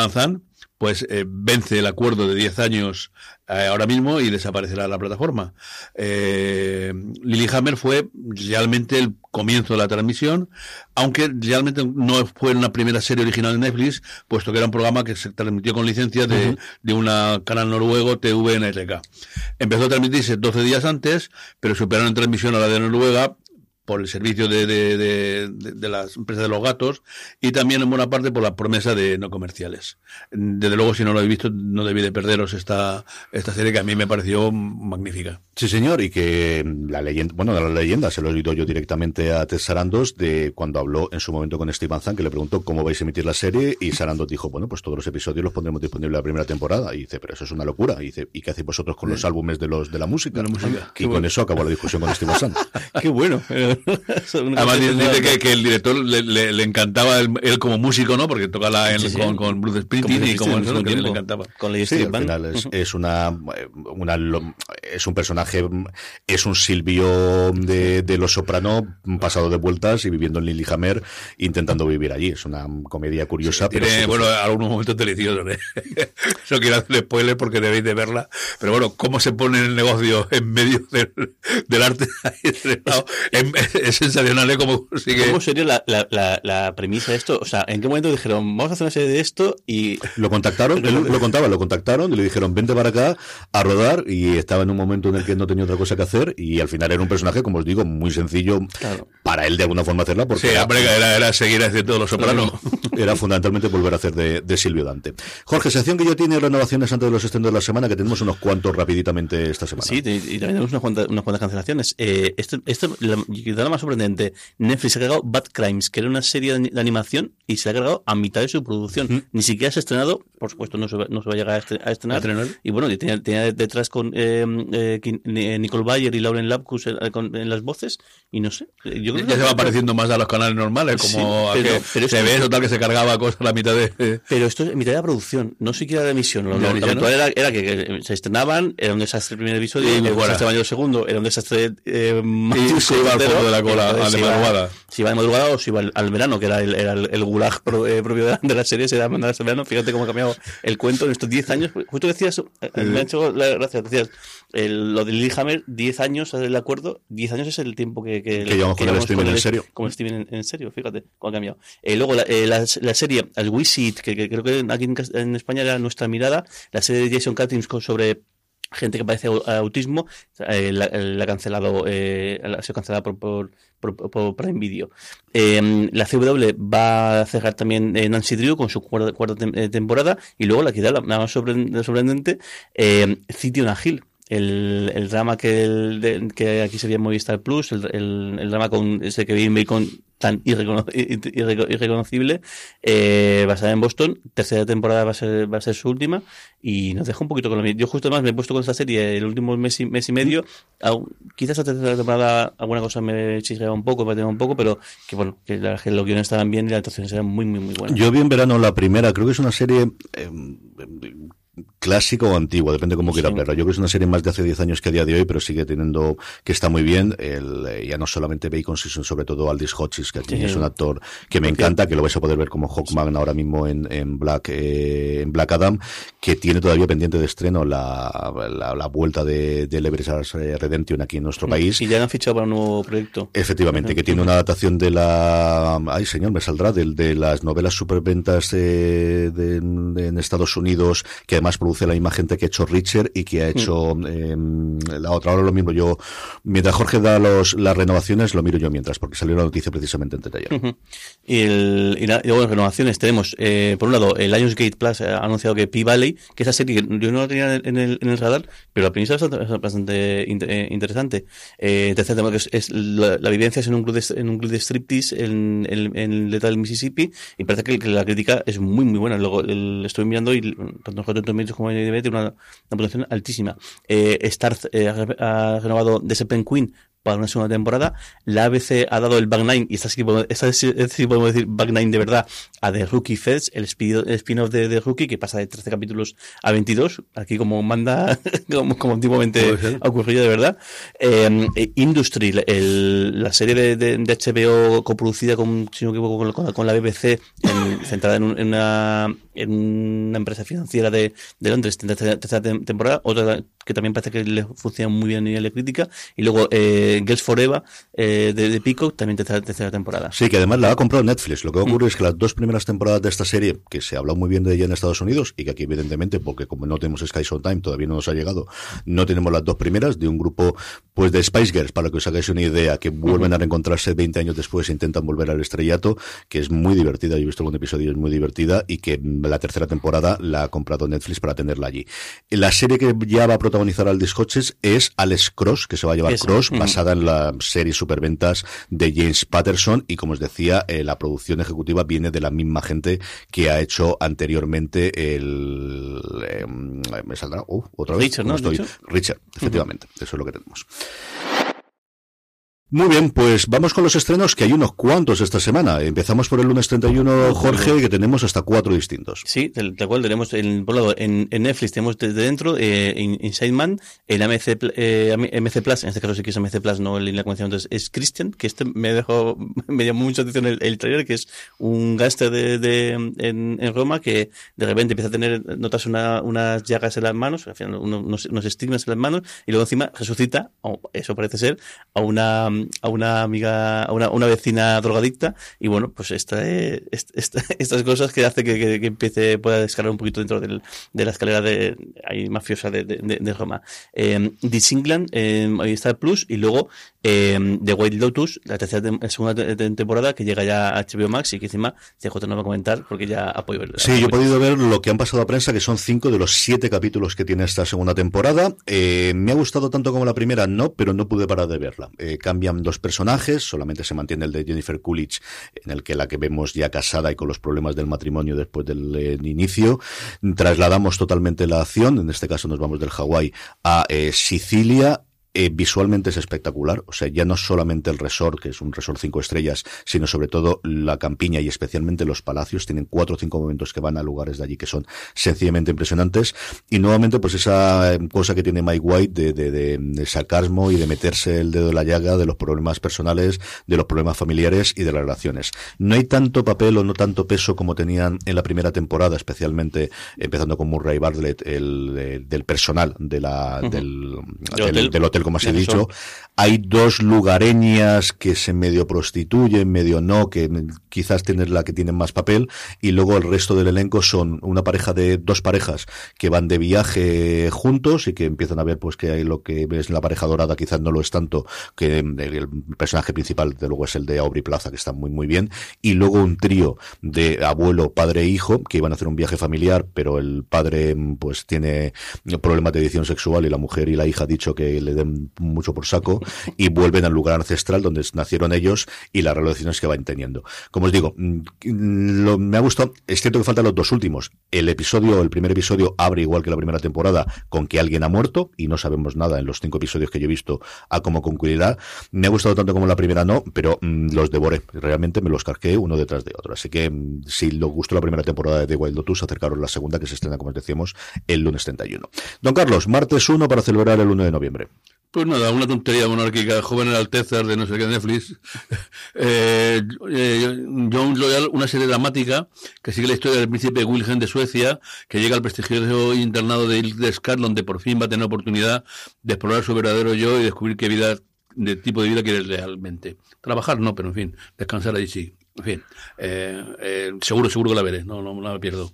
Speaker 2: pues eh, vence el acuerdo de 10 años eh, ahora mismo y desaparecerá la plataforma. Eh, Lilyhammer fue realmente el comienzo de la transmisión, aunque realmente no fue una primera serie original de Netflix, puesto que era un programa que se transmitió con licencia de, de una canal noruego TVNRK. Empezó a transmitirse 12 días antes, pero superaron en transmisión a la de Noruega por el servicio de, de, de, de, de las empresas de los gatos y también en buena parte por la promesa de no comerciales. Desde luego, si no lo habéis visto, no debí de perderos esta, esta serie que a mí me pareció magnífica.
Speaker 1: Sí, señor, y que la leyenda, bueno, la leyenda se lo he oído yo directamente a Ted Sarandos de cuando habló en su momento con Steve Zandt, que le preguntó cómo vais a emitir la serie, y Sarandos dijo, bueno, pues todos los episodios los pondremos disponibles la primera temporada. Y dice, pero eso es una locura. Y dice, ¿y qué hacéis vosotros con los álbumes de los de la música?
Speaker 2: De la música.
Speaker 1: Y con eso acabó la discusión con Steve Zandt.
Speaker 3: Qué bueno.
Speaker 2: Además dice que, que el director le, le, le encantaba el, él como músico, ¿no? Porque toca la,
Speaker 3: Sí, sí.
Speaker 2: con, con Bruce Springsteen y como eso, que le encantaba.
Speaker 3: Con la
Speaker 1: Sí, al final es, es una, una es un personaje, es un Silvio de, de Los Soprano pasado de vueltas y viviendo en Lillehammer intentando vivir allí. Es una comedia curiosa.
Speaker 2: Tiene,
Speaker 1: sí-
Speaker 2: bueno, algunos momentos deliciosos. ¿eh? No quiero hacer spoiler porque debéis de verla. Pero bueno, cómo se pone el negocio en medio del, del arte ahí estrenado, es, sensacional, ¿eh? Cómo sigue...
Speaker 3: ¿Cómo sería la, la, la, la premisa de esto? O sea, ¿en qué momento dijeron, vamos a hacer una serie de esto y
Speaker 1: Lo contactaron, él lo contaba, lo contactaron y le dijeron, vente para acá a rodar y estaba en un momento en el que no tenía otra cosa que hacer y al final era un personaje, como os digo, muy sencillo
Speaker 3: Claro.
Speaker 1: para él de alguna forma hacerla porque
Speaker 2: Sí,
Speaker 1: era,
Speaker 2: era, era seguir haciendo los sopranos.
Speaker 1: era fundamentalmente volver a hacer de, de Silvio Dante. Jorge, sección que yo tiene renovaciones antes de los estrenos de la semana, que tenemos unos cuantos rapiditamente esta semana.
Speaker 3: Sí, y, y también tenemos unas cuantas, unas cuantas cancelaciones. Eh, esto, esto, la- la más sorprendente, Netflix ha cargado Bad Crimes, que era una serie de animación y se ha cargado a mitad de su producción. Ni siquiera se ha estrenado, por supuesto no se va, no se va a llegar a, estrenar. Y bueno, tenía, tenía detrás con eh, eh, Nicole Bayer y Lauren Lapkus en, las voces y no sé.
Speaker 2: Yo creo ya que se va pareciendo más a los canales normales, como pero, se ve total que se cargaba cosas a la mitad de...
Speaker 3: Pero esto es mitad de la producción, no siquiera de emisión. Lo, habitual era, era, que se estrenaban, era un desastre el primer episodio, y un desastre el segundo, era un desastre eh,
Speaker 2: y se iba al fondo de la cola, a de madrugada.
Speaker 3: Si iba de madrugada o si iba al, verano, que era el, era el, gulag eh, propio de la, serie, se era mandar al verano. Fíjate cómo ha cambiado el cuento en estos 10 años. Justo decías, eh, me ha hecho la gracia, decías, lo de Lillehammer, 10 años el acuerdo, 10 años es el tiempo que,
Speaker 1: que, que llevamos con el streaming en serio.
Speaker 3: Como el en, en, serio, fíjate cómo ha cambiado. Eh, luego la, eh, la, la, serie, el Wisit, que, que, creo que aquí en, en, España era nuestra mirada, la serie de Jason Cuttings sobre gente que padece autismo, eh, la, la, ha cancelado, eh, ha sido por, por, por, por Prime Video. Eh, la CW va a cerrar también eh, Nancy Drew con su cuarta, cuarta temporada y luego la que da la, más sorprendente, eh, City Hill el, el drama que, el, que aquí se veía en Movistar Plus, el, el, el drama con ese que vi con tan irrecono irreconocible, eh, basada en Boston, tercera temporada va a ser, va a ser su última, y nos deja un poquito con lo mismo. Yo justo más me he puesto con esta serie el último mes y, mes y medio, quizás la tercera temporada alguna cosa me chisguea un poco, me tenía un poco, pero que bueno, que, la, que los guiones estaban bien y la actuación era muy, muy, muy buena.
Speaker 1: Yo vi en verano la primera, creo que es una serie... Eh, clásico o antiguo, depende cómo quiera verlo. Yo creo que es una serie más de hace 10 años que a día de hoy, pero sigue teniendo que está muy bien. El, eh, ya no solamente Bacon, sino sobre todo Aldis Hodges, que aquí es un actor que me encanta, que lo vais a poder ver como Hawkman ahora mismo en, en Black eh, en Black Adam, que tiene todavía pendiente de estreno la, la, vuelta de, de eh, Redemption aquí en nuestro mm. país.
Speaker 3: Y ya han fichado para un nuevo proyecto.
Speaker 1: Efectivamente, que tiene una adaptación de la... Ay, señor, me saldrá, de, de las novelas superventas de, de, en Estados Unidos, que además más produce la misma gente que ha hecho Richard y que ha hecho eh, la otra. Ahora lo mismo yo, mientras Jorge da los, las renovaciones, lo miro yo mientras, porque salió la noticia precisamente antes de ayer.
Speaker 3: y, el, y, luego las renovaciones tenemos, eh, por un lado, el Lionsgate Plus ha anunciado que P-Valley, que esa serie yo no la tenía en el, en el radar, pero la premisa es bastante, bastante eh, interesante. Eh, tercer tema que es, es la, la, vivencia es en un club de, en un club de striptease en, en, en el de tal Mississippi y parece que, que, la crítica es muy muy buena. Luego el, estoy mirando y tanto medios como IMDb tiene una, una altísima. Eh, Starz eh, ha, renovado The Seven Queen para una segunda temporada. La ABC ha dado el Back Nine, y esta sí, esta sí, podemos decir Back Nine de verdad, a The Rookie Feds, el spin-off de The Rookie, que pasa de 13 capítulos a 22, aquí como manda, como, como antiguamente ha ocurrido de verdad. Eh, Industry, el, la serie de, de, de, HBO coproducida con, si no equivoco, con, con la BBC, en, centrada en, un, en, una, en una empresa financiera de, de Londres, tercera temporada, otra que también parece que le funciona muy bien a nivel de crítica, y luego eh, Girls Forever eh, de, de Peacock, también tercera, tercera temporada.
Speaker 1: Sí, que además la ha comprado Netflix. Lo que ocurre mm. es que las dos primeras temporadas de esta serie, que se ha hablado muy bien de ella en Estados Unidos, y que aquí evidentemente, porque como no tenemos Sky Time, todavía no nos ha llegado, no tenemos las dos primeras, de un grupo pues de Spice Girls, para que os hagáis una idea, que vuelven a reencontrarse 20 años después e intentan volver al estrellato, que es muy divertida, yo he visto algún episodio, es muy divertida, y que la tercera temporada la ha comprado Netflix para tenerla allí. La serie que ya va a protagonizar al Discoches es Alex Cross, que se va a llevar Cross, basada en la serie superventas de James Patterson, y como os decía, eh, la producción ejecutiva viene de la misma gente que ha hecho anteriormente el... Eh, me saldrá... Uh, otra vez.
Speaker 3: Richard, ¿no?
Speaker 1: Estoy? Richard, efectivamente. Eso es lo que tenemos. Muy bien, pues vamos con los estrenos, que hay unos cuantos esta semana. Empezamos por el lunes 31, Jorge, que tenemos hasta cuatro distintos.
Speaker 3: Sí, tal, cual tenemos, en, por lado, en, en, Netflix tenemos desde dentro eh, Inside Man, el MC, eh, MC Plus, en este caso sí que es MC Plus, no en la convención, entonces es Christian, que este me dejó, me llamó mucho atención el, el trailer, que es un gángster de, de, en, en, Roma que de repente empieza a tener, notas una, unas llagas en las manos, al final unos, unos estigmas en las manos, y luego encima resucita, o eso parece ser, a una a una amiga, a una, una vecina drogadicta y bueno, pues esta, esta, estas cosas que hace que, que, que, empiece, pueda escalar un poquito dentro del, de la escalera de, ahí, mafiosa de, de, de Roma. Eh, This England, eh, ahí está el Plus y luego eh, The White Lotus, la tercera segunda temporada que llega ya a HBO Max y que encima CJ no va a comentar porque ya podido
Speaker 1: ver. Sí, yo he podido ver lo que han pasado a prensa, que son cinco de los siete capítulos que tiene esta segunda temporada. Eh, me ha gustado tanto como la primera, no, pero no pude parar de verla. Eh, cambia dos personajes, solamente se mantiene el de Jennifer Coolidge, en el que la que vemos ya casada y con los problemas del matrimonio después del eh, inicio. Trasladamos totalmente la acción, en este caso nos vamos del Hawái a eh, Sicilia eh, visualmente es espectacular. O sea, ya no solamente el resort, que es un resort cinco estrellas, sino sobre todo la campiña y especialmente los palacios. Tienen cuatro o cinco momentos que van a lugares de allí que son sencillamente impresionantes. Y nuevamente, pues esa eh, cosa que tiene Mike White de, de, de, sarcasmo y de meterse el dedo en la llaga de los problemas personales, de los problemas familiares y de las relaciones. No hay tanto papel o no tanto peso como tenían en la primera temporada, especialmente empezando con Murray Bartlett, el, del personal de la, del, del, hotel. del hotel como se ha dicho. Hay dos lugareñas que se medio prostituyen, medio no, que quizás tienen la que tienen más papel, y luego el resto del elenco son una pareja de dos parejas que van de viaje juntos y que empiezan a ver pues que hay lo que es la pareja dorada, quizás no lo es tanto, que el personaje principal de luego es el de Aubrey Plaza, que está muy muy bien, y luego un trío de abuelo, padre e hijo, que iban a hacer un viaje familiar, pero el padre pues tiene problemas de edición sexual y la mujer y la hija ha dicho que le den mucho por saco y vuelven al lugar ancestral donde nacieron ellos y las relaciones que van teniendo. Como os digo, lo, me ha gustado, es cierto que faltan los dos últimos. El episodio, el primer episodio abre igual que la primera temporada con que alguien ha muerto y no sabemos nada en los cinco episodios que yo he visto a cómo concluirá. Me ha gustado tanto como la primera no, pero mmm, los devoré. Realmente me los cargué uno detrás de otro. Así que si os gustó la primera temporada de The Wild Lotus, acercaros la segunda que se estrena, como os decíamos, el lunes 31. Don Carlos, martes 1 para celebrar el 1 de noviembre.
Speaker 2: Pues nada, una tontería monárquica, joven en Alteza de no sé qué Netflix. Eh, eh, John Loyal, una serie dramática que sigue la historia del príncipe Wilhelm de Suecia, que llega al prestigioso internado de Hildescar, donde por fin va a tener oportunidad de explorar su verdadero yo y descubrir qué vida, de tipo de vida quiere realmente. Trabajar no, pero en fin, descansar ahí sí. En fin, eh, eh, seguro, seguro que la veré, no, no, no la pierdo.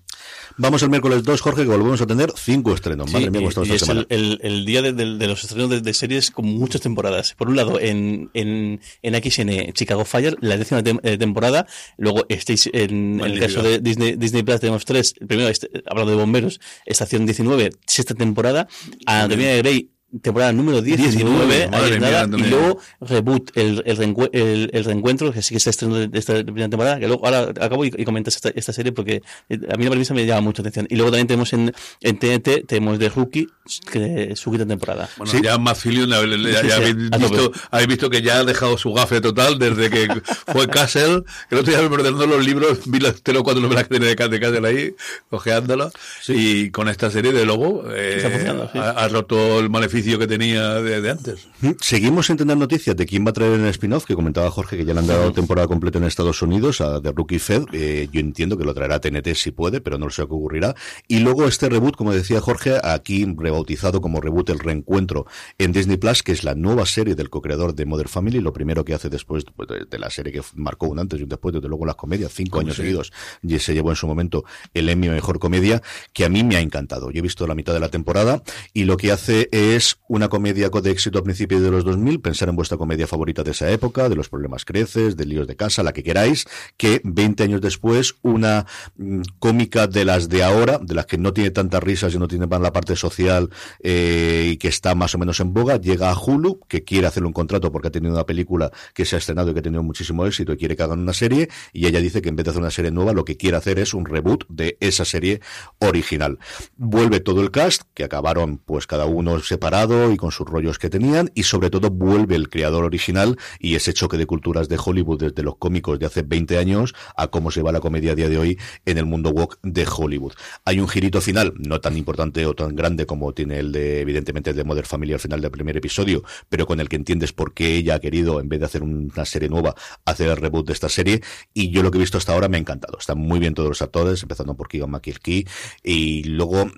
Speaker 1: Vamos el miércoles 2, Jorge, que volvemos a tener cinco estrenos.
Speaker 3: Sí,
Speaker 1: Madre mía,
Speaker 3: y,
Speaker 1: esta
Speaker 3: y es
Speaker 1: semana.
Speaker 3: el, el, el, día de, de, de, los estrenos de, de, series con muchas temporadas. Por un lado, en, en, en XN Chicago Fire, la décima tem eh, temporada. Luego, estáis en, en el caso de Disney, Disney Plus, tenemos tres. El primero, este, hablando de bomberos, Estación 19, sexta temporada. Anatomía de Grey, temporada número 19, 19 nada, y luego reboot, el, el, el, el, reencuentro, que sí que está estrenando de esta primera temporada, que luego ahora acabo y, y comentas esta, esta, serie porque a mí la premisa me llama mucha atención. Y luego también tenemos en, en TNT, tenemos de Rookie, que su quinta temporada.
Speaker 2: Bueno, ¿Sí? ya Matt Fillion, ya, ya, ya habéis, visto, habéis visto que ya ha dejado su gafe total desde que fue Castle, que día me ordenando los libros, vi los tres o cuatro novelas que tiene de Castle ahí, cojeándolo, sí. y con esta serie de Lobo, eh, ha, ha roto el maleficio que tenía de, de, antes.
Speaker 1: Seguimos sin tener noticias de quién va a traer el spin-off, que comentaba Jorge que ya le han dado temporada completa en Estados Unidos a The Rookie Fed. Eh, yo entiendo que lo traerá TNT si puede, pero no sé qué ocurrirá. Y luego este reboot, como decía Jorge, aquí rebautizado como reboot el reencuentro en Disney Plus, que es la nueva serie del co-creador de Mother Family, lo primero que hace después pues, de, de, la serie que marcó un antes y un después, desde luego las comedias, cinco años sí? seguidos, y se llevó en su momento el Emmy Mejor Comedia, que a mí me ha encantado. Yo he visto la mitad de la temporada y lo que hace es una comedia de éxito a principios de los 2000, pensar en vuestra comedia favorita de esa época, de los problemas creces, de líos de casa, la que queráis, que 20 años después una mm, cómica de las de ahora, de las que no tiene tantas risas y no tiene la parte social eh, y que está más o menos en boga, llega a Hulu, que quiere hacerle un contrato porque ha tenido una película que se ha estrenado y que ha tenido muchísimo éxito y quiere que hagan una serie, y ella dice que en vez de hacer una serie nueva, lo que quiere hacer es un reboot de esa serie original. Vuelve todo el cast, que acabaron pues cada uno separado y con sus rollos que tenían y sobre todo vuelve el creador original y ese choque de culturas de Hollywood desde los cómicos de hace 20 años a cómo se va la comedia a día de hoy en el mundo woke de Hollywood. Hay un girito final, no tan importante o tan grande como tiene el de, evidentemente, de Mother Family al final del primer episodio, pero con el que entiendes por qué ella ha querido, en vez de hacer una serie nueva, hacer el reboot de esta serie y yo lo que he visto hasta ahora me ha encantado. Están muy bien todos los actores, empezando por Keegan McKill y luego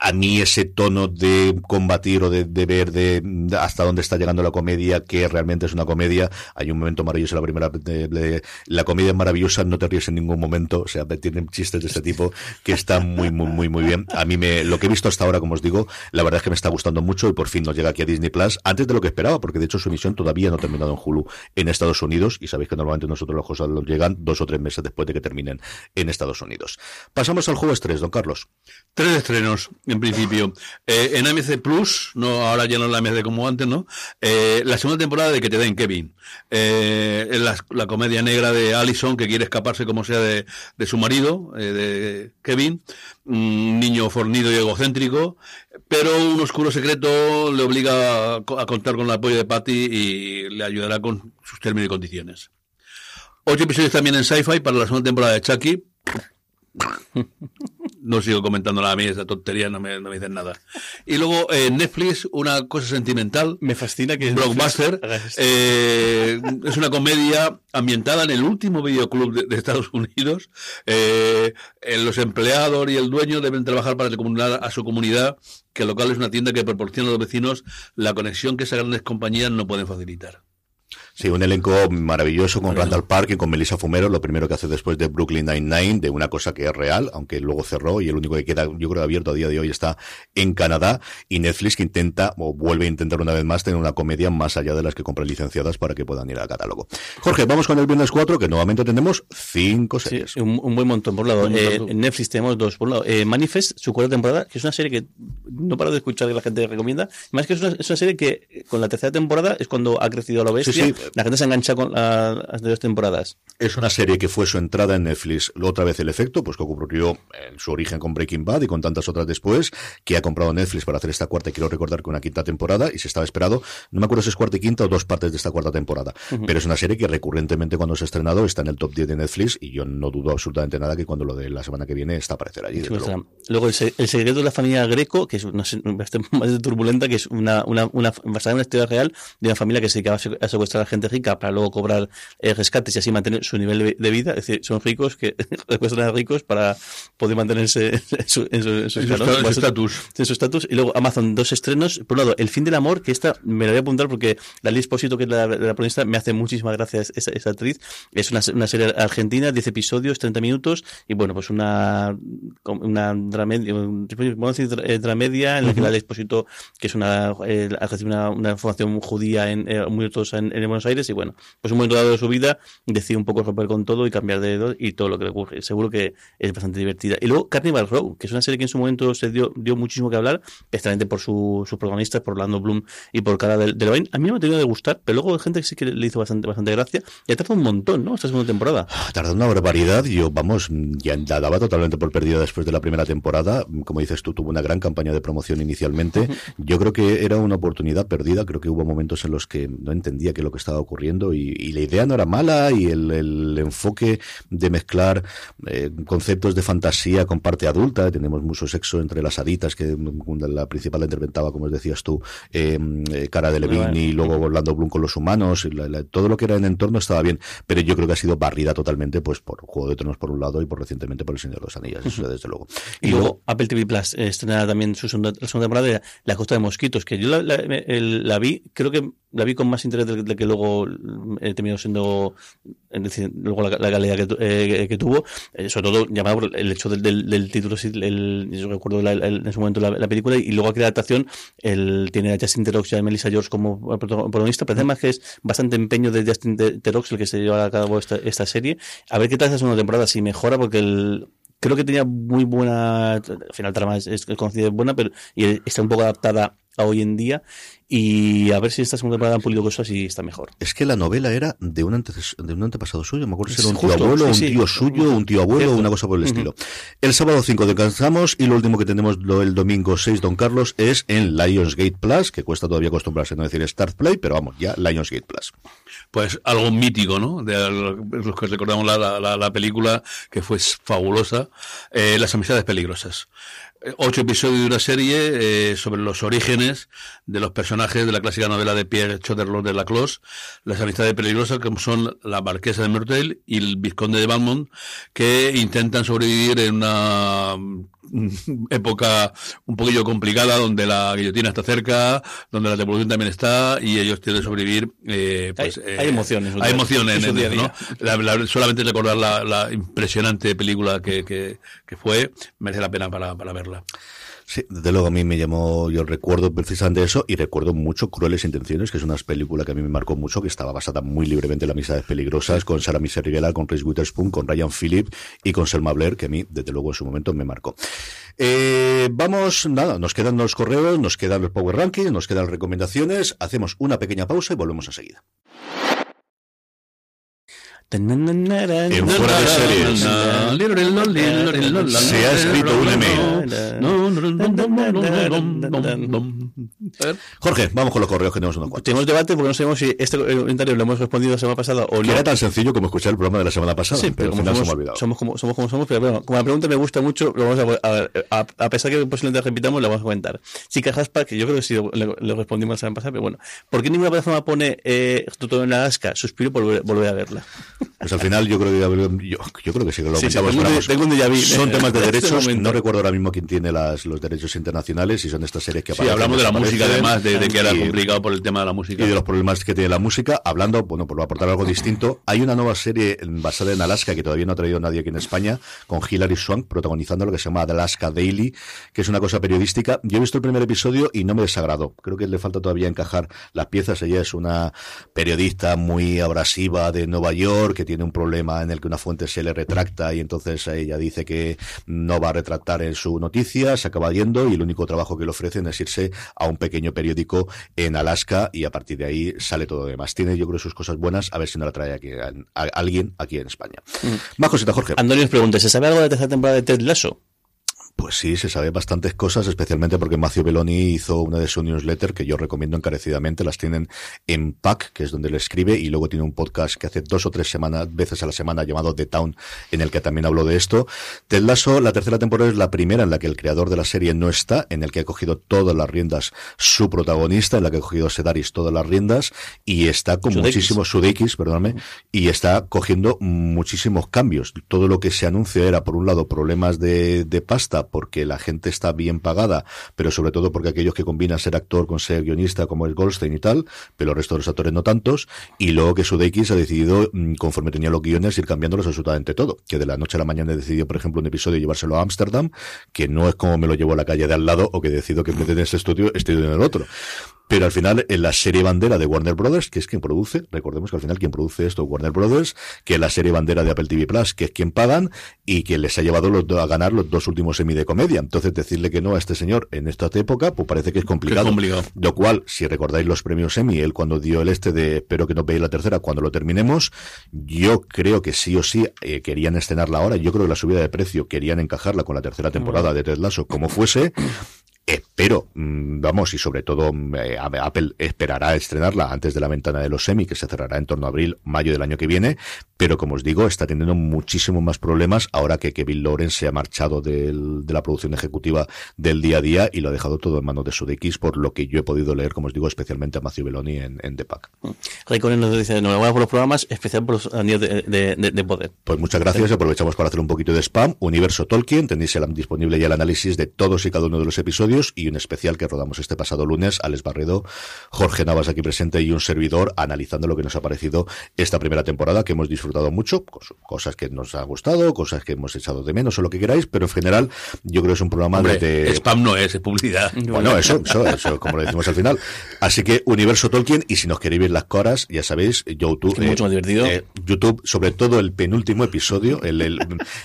Speaker 1: a mí ese tono de combatir o de, de ver de hasta dónde está llegando la comedia, que realmente es una comedia. Hay un momento maravilloso la primera, la comedia es maravillosa, no te ríes en ningún momento, o sea, tienen chistes de este tipo que están muy, muy, muy, muy bien. A mí me, lo que he visto hasta ahora, como os digo, la verdad es que me está gustando mucho y por fin nos llega aquí a Disney Plus, antes de lo que esperaba, porque de hecho su emisión todavía no ha terminado en Hulu en Estados Unidos, y sabéis que normalmente nosotros los cosas llegan dos o tres meses después de que terminen en Estados Unidos. Pasamos al juego estrés, don Carlos.
Speaker 2: Tres estrenos, en principio. Eh, en AMC Plus, no ahora ya no la de como antes, ¿no? Eh, la segunda temporada de Que te den Kevin. Eh, la, comedia negra de Allison que quiere escaparse como sea de, de su marido, eh, de Kevin, un niño fornido y egocéntrico, pero un oscuro secreto le obliga a contar con el apoyo de Patty y le ayudará con sus términos y condiciones. Ocho episodios también en Sci-Fi para la segunda temporada de Chucky. No sigo comentando nada a mí, esa tontería no me, no me dicen nada. Y luego eh, Netflix, una cosa sentimental.
Speaker 3: Me fascina que
Speaker 2: Blockbuster. Eh, es una comedia ambientada en el último videoclub de, de Estados Unidos. Eh, los empleados y el dueño deben trabajar para comunicar a su comunidad que el local es una tienda que proporciona a los vecinos la conexión que esas grandes compañías no pueden facilitar.
Speaker 1: Sí, un elenco maravilloso con Randall Park y con Melissa Fumero, lo primero que hace después de Brooklyn Nine-Nine, de una cosa que es real, aunque luego cerró y el único que queda, yo creo, abierto a día de hoy está en Canadá y Netflix que intenta, o vuelve a intentar una vez más, tener una comedia más allá de las que compran licenciadas para que puedan ir al catálogo. Jorge, vamos con el viernes 4, que nuevamente tenemos cinco series.
Speaker 3: Sí, un, un, buen montón, por un lado. Eh, en Netflix tenemos dos. Por un lado, eh, Manifest, su cuarta temporada, que es una serie que no paro de escuchar que la gente recomienda. Más que es una, es una serie que con la tercera temporada es cuando ha crecido a lo bestia. Sí, sí. La gente se engancha con las dos temporadas.
Speaker 1: Es una serie que fue su entrada en Netflix, otra vez el efecto, pues que ocurrió en su origen con Breaking Bad y con tantas otras después, que ha comprado Netflix para hacer esta cuarta, y quiero recordar que una quinta temporada, y se estaba esperado, no me acuerdo si es cuarta y quinta o dos partes de esta cuarta temporada, uh -huh. pero es una serie que recurrentemente cuando se ha estrenado está en el top 10 de Netflix, y yo no dudo absolutamente nada que cuando lo de la semana que viene está a aparecer allí.
Speaker 3: Sí, luego, luego el, el, secreto de la familia Greco, que es una, más turbulenta, que es una, una, una basada en una historia real de una familia que se dedicaba a secuestrar a gente rica para luego cobrar eh, rescates y así mantener su nivel de vida. Es decir, son ricos que secuestran a ricos para poder mantenerse en su
Speaker 2: estatus.
Speaker 3: En su estatus. Y luego Amazon, dos estrenos. Por un lado, El fin del amor, que esta me la voy a apuntar porque la Liz Posito, que es la, la protagonista, me hace muchísimas gracias esa, esa actriz. Es una, una, serie argentina, 10 episodios, 30 minutos. Y bueno, pues una, una dramedia, vamos a decir dramedia en la que uh -huh. la Liz Posito, que es una, eh, una, una formación judía en, eh, muy ortodoxa en, en Buenos Aires. Y bueno, pues un momento dado de su vida decide un poco romper con todo y cambiar de dedo y todo lo que le ocurre. Seguro que es bastante divertida. Y luego Carnival Row, que es una serie que en su momento se dio, dio muchísimo que hablar, especialmente por su, sus protagonistas, por Orlando Bloom y por cara de, de Levine. A mí no me ha tenido de gustar, pero luego hay gente que sí que le hizo bastante, bastante gracia y ha tardado un montón, ¿no? Esta segunda temporada.
Speaker 1: Ha tardado una barbaridad. Yo, vamos, ya la daba totalmente por perdida después de la primera temporada. Como dices tú, tuvo una gran campaña de promoción inicialmente. Yo creo que era una oportunidad perdida. Creo que hubo momentos en los que no entendía qué es lo que estaba ocurriendo y, y la idea no era mala y el, el enfoque de mezclar eh, conceptos de fantasía con parte adulta. Tenemos mucho sexo entre las haditas, que la principal la interpretaba, como decías tú, eh, Cara de Levine y luego Orlando Bloom con los humanos. La, la, todo lo que era en entorno estaba bien, pero yo creo que ha sido barrida totalmente pues por Juego de Tronos por un lado y por recientemente por El Señor de los Anillos, eso desde luego.
Speaker 3: Y, y luego, luego, Apple TV Plus eh, estrenará también su segunda, segunda temporada de La Costa de Mosquitos, que yo la, la, la vi, creo que la vi con más interés de, de que luego he terminado siendo es luego la, la calidad que, eh, que tuvo, eh, sobre todo llamado por el hecho del, del, del título, el, yo recuerdo la, en su momento la, la, película, y luego aquí la adaptación, el, tiene a Justin Terox y a Melissa George como protagonista, pero además que es bastante empeño de Justin Terox el que se lleva a cabo esta, serie. A ver qué tal esta segunda temporada, si mejora, porque el, creo que tenía muy buena, al final trama es, es conocida buena, pero y está un poco adaptada a hoy en día y a ver si esta segunda temporada han pulido cosas y está mejor.
Speaker 1: Es que la novela era de un, antes, de un antepasado suyo, me acuerdo si era un tío abuelo, sí, un tío sí. suyo, un tío abuelo, Cierto. una cosa por el uh -huh. estilo. El sábado 5 descansamos y lo último que tenemos lo, el domingo 6, Don Carlos, es en Lionsgate Plus, que cuesta todavía acostumbrarse a no decir Start Play, pero vamos, ya Lionsgate Plus.
Speaker 2: Pues algo mítico, ¿no? De los que recordamos la, la, la película, que fue fabulosa, eh, Las amistades peligrosas ocho episodios de una serie eh, sobre los orígenes de los personajes de la clásica novela de Pierre Choderlos de Laclos, Las amistades peligrosas, como son la marquesa de Mertel y el vizconde de Valmont, que intentan sobrevivir en una época un poquillo complicada donde la guillotina está cerca, donde la revolución también está y ellos tienen que sobrevivir. Eh, pues,
Speaker 3: hay, eh, hay, emociones.
Speaker 2: Hay emociones en, día, ¿no? La, la, solamente recordar la, la impresionante película que, que, que, fue merece la pena para, para verla.
Speaker 1: Sí, desde luego a mí me llamó, yo recuerdo precisamente eso y recuerdo mucho Crueles Intenciones, que es una película que a mí me marcó mucho, que estaba basada muy libremente en las amistades peligrosas, con Sarah Michelle Gellar, con Reese Witherspoon, con Ryan Phillip y con Selma Blair, que a mí desde luego en su momento me marcó. Eh, vamos, nada, nos quedan los correos, nos quedan los Power Rankings, nos quedan las recomendaciones, hacemos una pequeña pausa y volvemos enseguida. En fuera de series se ha escrito un email. Jorge, vamos con los correos que tenemos unos cuantos.
Speaker 3: Tenemos debate porque no sabemos si este comentario lo hemos respondido la semana pasada o no.
Speaker 1: era tan sencillo como escuchar el programa de la semana pasada,
Speaker 3: Sí,
Speaker 1: pero
Speaker 3: pero como
Speaker 1: final se me
Speaker 3: somos,
Speaker 1: olvidado.
Speaker 3: somos como somos como somos, pero bueno, como la pregunta me gusta mucho, lo vamos a, a, a, pesar que posiblemente repitamos, lo vamos a comentar. Chica Haspa, que yo creo que sí le respondimos la semana pasada, pero bueno, ¿por qué ninguna plataforma pone eh, Tutorial en Alaska? Suspiro por volver, volver a verla.
Speaker 1: Pues al final yo creo que yo, yo creo que sí que lo
Speaker 3: Sí, sí, tengo un.
Speaker 1: Son temas de
Speaker 3: este
Speaker 1: derechos, no recuerdo ahora mismo quién tiene las, los derechos internacionales y son estas series que
Speaker 2: Sí,
Speaker 1: aparecen,
Speaker 2: hablamos de la música además, de, de que era complicado por el tema de la música.
Speaker 1: y de los problemas que tiene la música. Hablando, bueno, por aportar algo distinto, hay una nueva serie basada en Alaska que todavía no ha traído nadie aquí en España, con Hilary Swank protagonizando lo que se llama Alaska Daily, que es una cosa periodística. Yo he visto el primer episodio y no me desagradó. Creo que le falta todavía encajar las piezas. Ella es una periodista muy abrasiva de Nueva York que tiene un problema en el que una fuente se le retracta y entonces ella dice que no va a retractar en su noticia, se acaba yendo y el único trabajo que le ofrecen es irse a un pequeño periódico en Alaska y a partir de ahí sale todo lo demás. Tiene yo creo sus cosas buenas, a ver si no la trae aquí a, a alguien aquí en España. Más cositas, Jorge.
Speaker 3: Antonio nos pregunta, ¿se sabe algo de la tercera temporada de Ted Lasso?
Speaker 1: Pues sí, se sabe bastantes cosas, especialmente porque Matthew Belloni hizo una de sus newsletters que yo recomiendo encarecidamente. Las tienen en Pack, que es donde le escribe, y luego tiene un podcast que hace dos o tres semanas, veces a la semana llamado The Town, en el que también hablo de esto. Ted Lasso, la tercera temporada es la primera en la que el creador de la serie no está, en el que ha cogido todas las riendas su protagonista, en la que ha cogido Sedaris todas las riendas, y está con muchísimos Sudeikis, perdóname, y está cogiendo muchísimos cambios. Todo lo que se anuncia era, por un lado, problemas de, de pasta, porque la gente está bien pagada, pero sobre todo porque aquellos que combinan ser actor con ser guionista, como el Goldstein y tal, pero el resto de los actores no tantos, y luego que Sudeikis ha decidido, mm, conforme tenía los guiones, ir cambiándolos absolutamente todo. Que de la noche a la mañana decidió, por ejemplo, un episodio llevárselo a Ámsterdam, que no es como me lo llevo a la calle de al lado, o que decido que en vez de en este estudio, estoy en el otro. Pero al final, en la serie bandera de Warner Brothers, que es quien produce, recordemos que al final quien produce esto es Warner Brothers, que es la serie bandera de Apple TV Plus, que es quien pagan y que les ha llevado los a ganar los dos últimos de comedia. Entonces, decirle que no a este señor en esta época, pues parece que es complicado.
Speaker 2: Que es complicado.
Speaker 1: Lo cual, si recordáis los premios Emmy, él cuando dio el este de espero que no veáis la tercera cuando lo terminemos, yo creo que sí o sí eh, querían estrenarla ahora. Yo creo que la subida de precio querían encajarla con la tercera temporada de Ted Lasso como fuese. Espero, mm, vamos, y sobre todo mm, eh, Apple esperará estrenarla antes de la ventana de los semi, que se cerrará en torno a abril, mayo del año que viene, pero como os digo, está teniendo muchísimos más problemas ahora que Kevin Lawrence se ha marchado del- de la producción ejecutiva del día a día y lo ha dejado todo en manos de Sudeikis, por lo que yo he podido leer, como os digo, especialmente a Matthew Belloni en, en The Pack.
Speaker 3: Ray Conen nos dice, enhorabuena por los programas, especial por los anillos de, de, de- de poder.
Speaker 1: Pues muchas gracias. Aprovechamos para hacer un poquito de spam. Universo Tolkien. Tenéis el- disponible ya el análisis de todos y cada uno de los episodios y un especial que rodamos este pasado lunes. Alex Barredo, Jorge Navas aquí presente y un servidor analizando lo que nos ha parecido esta primera temporada que hemos disfrutado mucho. cos- Cosas que nos ha gustado, cosas que hemos echado de menos o lo que queráis, pero en general yo creo que es un programa
Speaker 2: Hombre,
Speaker 1: de...
Speaker 2: spam no es, es publicidad.
Speaker 1: Bueno, eso, eso, eso, como lo decimos al final. Así que Universo Tolkien, y si nos queréis ver las caras, ya sabéis, YouTube.
Speaker 3: Es mucho más divertido.
Speaker 1: eh, YouTube, sobre todo el penúltimo episodio, el, el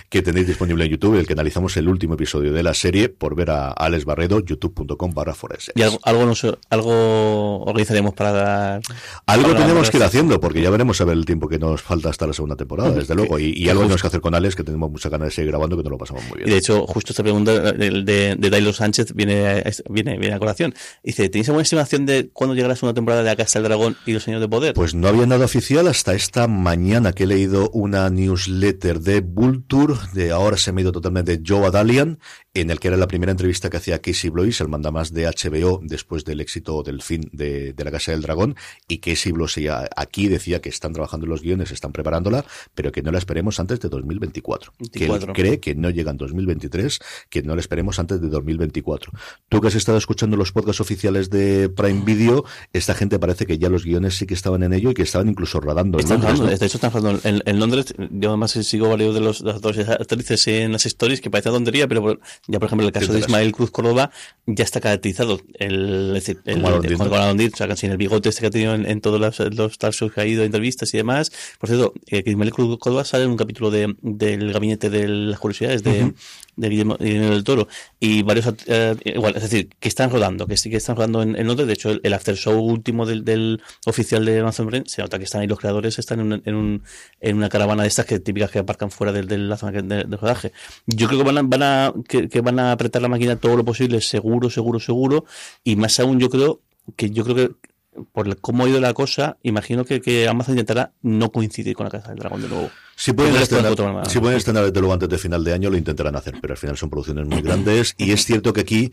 Speaker 1: que tenéis disponible en YouTube, el que analizamos el último episodio de la serie, por ver a Alex Barredo, youtube.com barra Forest.
Speaker 3: Y algo, algo, nos, algo organizaremos para dar...
Speaker 1: Algo
Speaker 3: para-
Speaker 1: tenemos que ir haciendo, porque ya veremos a ver el tiempo que nos falta hasta la segunda temporada, desde luego. Y, y algo tenemos que hacer con Alex, que tenemos mucha ganas de seguir grabando, que nos lo pasamos muy
Speaker 3: Y
Speaker 1: bien.
Speaker 3: de hecho, justo esta pregunta de, de, de Dailo Sánchez viene, viene, viene a colación. Dice, ¿tenéis alguna estimación de cuándo llegará la segunda temporada de La Casa del Dragón y Los Señores de Poder?
Speaker 1: Pues no había nada oficial hasta esta mañana que he leído una newsletter de Vulture, de ahora se me ha ido totalmente de Joe Adalian, en el que era la primera entrevista que hacía Casey Blois, el mandamás de HBO, después del éxito del fin de, de La Casa del Dragón, y Casey Blois aquí decía que están trabajando en los guiones, están preparándola, pero que no la esperemos antes de 2024. Que él
Speaker 3: 24.
Speaker 1: cree que no llega en 2023, que no la esperemos antes de 2024. Tú que has estado escuchando los podcasts oficiales de Prime Video, esta gente parece que ya los guiones sí que estaban en ello y que estaban incluso rodando en
Speaker 3: Están
Speaker 1: Londres,
Speaker 3: rodando,
Speaker 1: ¿no?
Speaker 3: de hecho están rodando en, en Londres. Yo además sigo varios de los, las dos actrices en las stories que parece tontería, pero Ya, por ejemplo, el caso de Ismael Cruz Córdoba ya está caracterizado el, el, el, o sea, sin el bigote este que ha tenido en, todos los, los que ha ido, entrevistas y demás. Por cierto, eh, Ismael Cruz Córdoba sale en un capítulo de, del gabinete de las curiosidades de, de Guillermo, del Toro y varios, eh, igual, es decir, que están rodando, que sí que están rodando en, en otro. De hecho, el, after show último del, del oficial de Amazon Brain se nota que están ahí los creadores, están en, en, un, en una caravana de estas que típicas que aparcan fuera de, de la zona de, rodaje. Yo creo que van a, van a, que van a apretar la máquina todo lo posible, seguro, seguro, seguro, y más aún yo creo que yo creo que por cómo ha ido la cosa, imagino que, que Amazon intentará no coincidir con la Casa del Dragón de nuevo.
Speaker 1: Si pueden, estrenar, si pueden estrenar desde luego antes de final de año, lo intentarán hacer, pero al final son producciones muy grandes y es cierto que aquí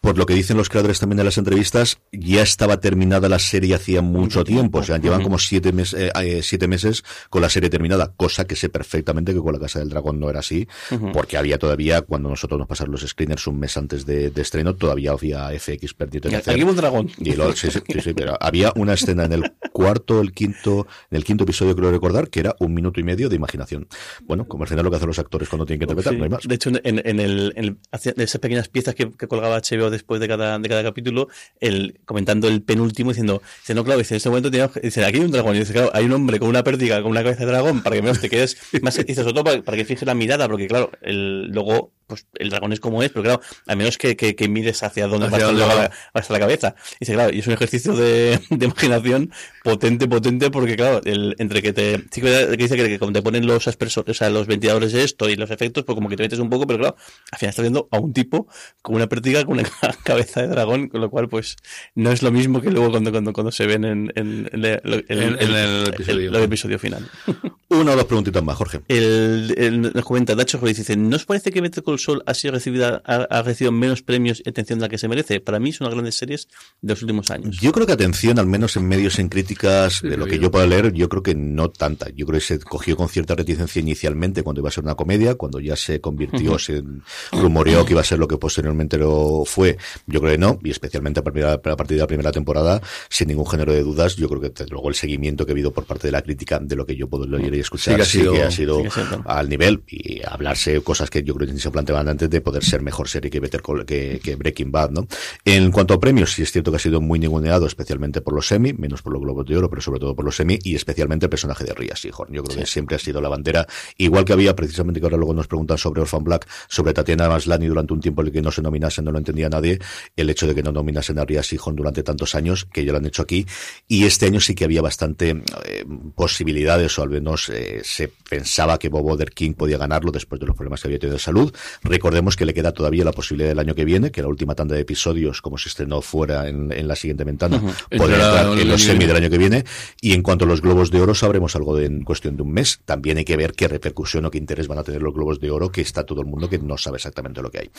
Speaker 1: por lo que dicen los creadores también de las entrevistas, ya estaba terminada la serie hacía mucho tiempo. O sea, llevan como siete, meses, eh, siete meses con la serie terminada, cosa que sé perfectamente que con la Casa del Dragón no era así, porque había todavía, cuando nosotros nos pasaron los screeners un mes antes de, estreno, todavía había FX perdido en
Speaker 3: hacer. un dragón.
Speaker 1: sí, sí, sí, pero había una escena en el cuarto, el quinto, en el quinto episodio, creo recordar, que era un minuto y medio de imaginación. Bueno, como al final lo que hacen los actores cuando tienen que interpretar, no hay más.
Speaker 3: De hecho, en, en, el, en esas pequeñas piezas que, que colgaba HBO después de cada, de cada capítulo, el, comentando el penúltimo, diciendo, dice, no, claro, dice, en este momento dice, aquí hay un dragón, y dice, claro, hay un hombre con una pértiga, con una cabeza de dragón, para que menos te quedes más, dice, sobre todo para, para que fije la mirada, porque claro, el, luego pues el dragón es como es, pero claro, a menos que, que, que mires hacia dónde va, a la, la, cabeza. Y dice, claro, y es un ejercicio de, de imaginación potente, potente, porque claro, el, entre que te, sí que dice que, como te ponen los aspersores, o sea, los ventiladores de esto y los efectos, pues como que te metes un poco, pero claro, al final estás viendo a un tipo con una pértiga, con una cabeza de dragón, con lo cual, pues, no es lo mismo que luego cuando, cuando, cuando se ven en, en, en, el, episodio. el, episodio. final.
Speaker 1: Una o dos preguntitas más, Jorge.
Speaker 3: El, el, el comenta, Dacho dice, ¿no os parece que Better Sol ha sido recibida, ha, recibido menos premios y atención de la que se merece. Para mí es una de las grandes series de los últimos años.
Speaker 1: Yo creo que atención, al menos en medios, en críticas, de lo que yo puedo leer, yo creo que no tanta. Yo creo que se cogió con cierta reticencia inicialmente cuando iba a ser una comedia, cuando ya se convirtió, se rumoreó que iba a ser lo que posteriormente lo fue. Yo creo que no, y especialmente a partir de la primera temporada, sin ningún género de dudas, yo creo que luego el seguimiento que ha habido por parte de la crítica de lo que yo puedo leer y escuchar, sí, que ha sido, al nivel y hablarse cosas que yo creo que se planteaban antes de poder ser mejor serie que Better que, que, Breaking Bad, ¿no? En cuanto a premios, sí es cierto que ha sido muy ninguneado, especialmente por los semi, menos por los Globos de Oro, pero sobre todo por los semi, y especialmente el personaje de Ria Seahorn. Yo creo que siempre ha sido la bandera, igual que había precisamente que ahora luego nos preguntan sobre Orphan Black, sobre Tatiana Maslany durante un tiempo en el que no se nominase, no lo entendía nadie, el hecho de que no nominasen a Ria Seahorn durante tantos años, que ya lo han hecho aquí, y este año sí que había bastante eh, posibilidades, o al menos eh, se pensaba que Bob Oder King podía ganarlo después de los problemas que había tenido de salud. Recordemos que le queda todavía la posibilidad del año que viene, que la última tanda de episodios, como se estrenó fuera en, en la siguiente ventana, uh entrar en los semi del año que viene. Y en cuanto a los globos de oro, sabremos algo de, en cuestión de un mes. También hay que ver qué repercusión o qué interés van a tener los globos de oro, que está todo el mundo que no sabe exactamente lo que hay.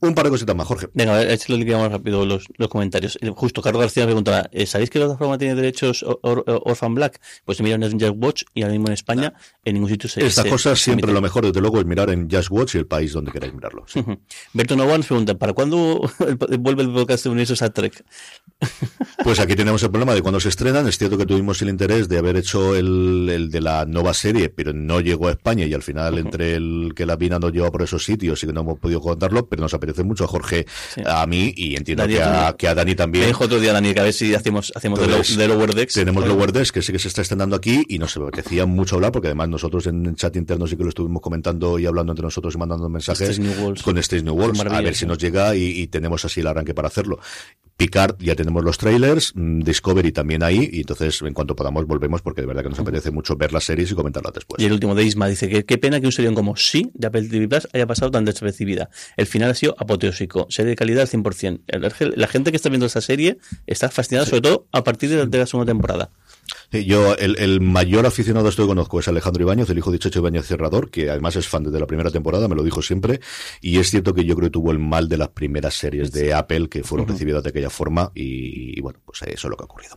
Speaker 1: Un par de cositas más, Jorge.
Speaker 3: Venga, a ver, más rápido los, los comentarios. Eh, justo Carlos García me preguntaba, eh, ¿sabéis que la plataforma tiene derechos Orphan Black? Pues miran en Just Watch y ahora mismo en España en ningún sitio se
Speaker 1: Estas cosas siempre lo mejor, desde luego, es mirar en Just Watch y el país donde queráis mirarlo. Sí.
Speaker 3: Berto Novan pregunta, ¿para cuándo vuelve el podcast de Universos a Trek?
Speaker 1: Pues aquí tenemos el problema de cuando se estrenan. Es cierto que tuvimos el interés de haber hecho el, el de la nueva serie, pero no llegó a España y al final entre el que la Vina nos lleva por esos sitios y que no hemos podido contarlo, pero nos apetece mucho a Jorge, a mí y entiendo que a, que a, Dani también. Me
Speaker 3: dijo otro día Dani que a ver si hacemos, hacemos de, Lower Decks.
Speaker 1: Tenemos Lower Decks que sí que se está estrenando aquí y nos apetecía mucho hablar porque además nosotros en el chat interno sí que lo estuvimos comentando y hablando entre nosotros y mandando mensajes con este New Worlds. A ver si nos llega y, tenemos así el arranque para hacerlo. Picard, ya tenemos los trailers, mm, Discovery también ahí, y entonces en cuanto podamos volvemos porque de verdad que nos apetece mucho ver las series y comentarlas después.
Speaker 3: Y el último de Isma dice que qué pena que un serión como Sí de Apple TV Plus haya pasado tan despercibida. El final ha sido apoteósico, serie de calidad al 100%. La gente que está viendo esta serie está fascinada sobre todo a partir de la segunda temporada
Speaker 1: yo, el, el, mayor aficionado a esto que conozco es Alejandro Ibáñez, el hijo de Checho Ibáñez Cerrador, que además es fan desde la primera temporada, me lo dijo siempre, y es cierto que yo creo que tuvo el mal de las primeras series de Apple que fueron recibidas de aquella forma, y, bueno, pues eso es lo que ha ocurrido.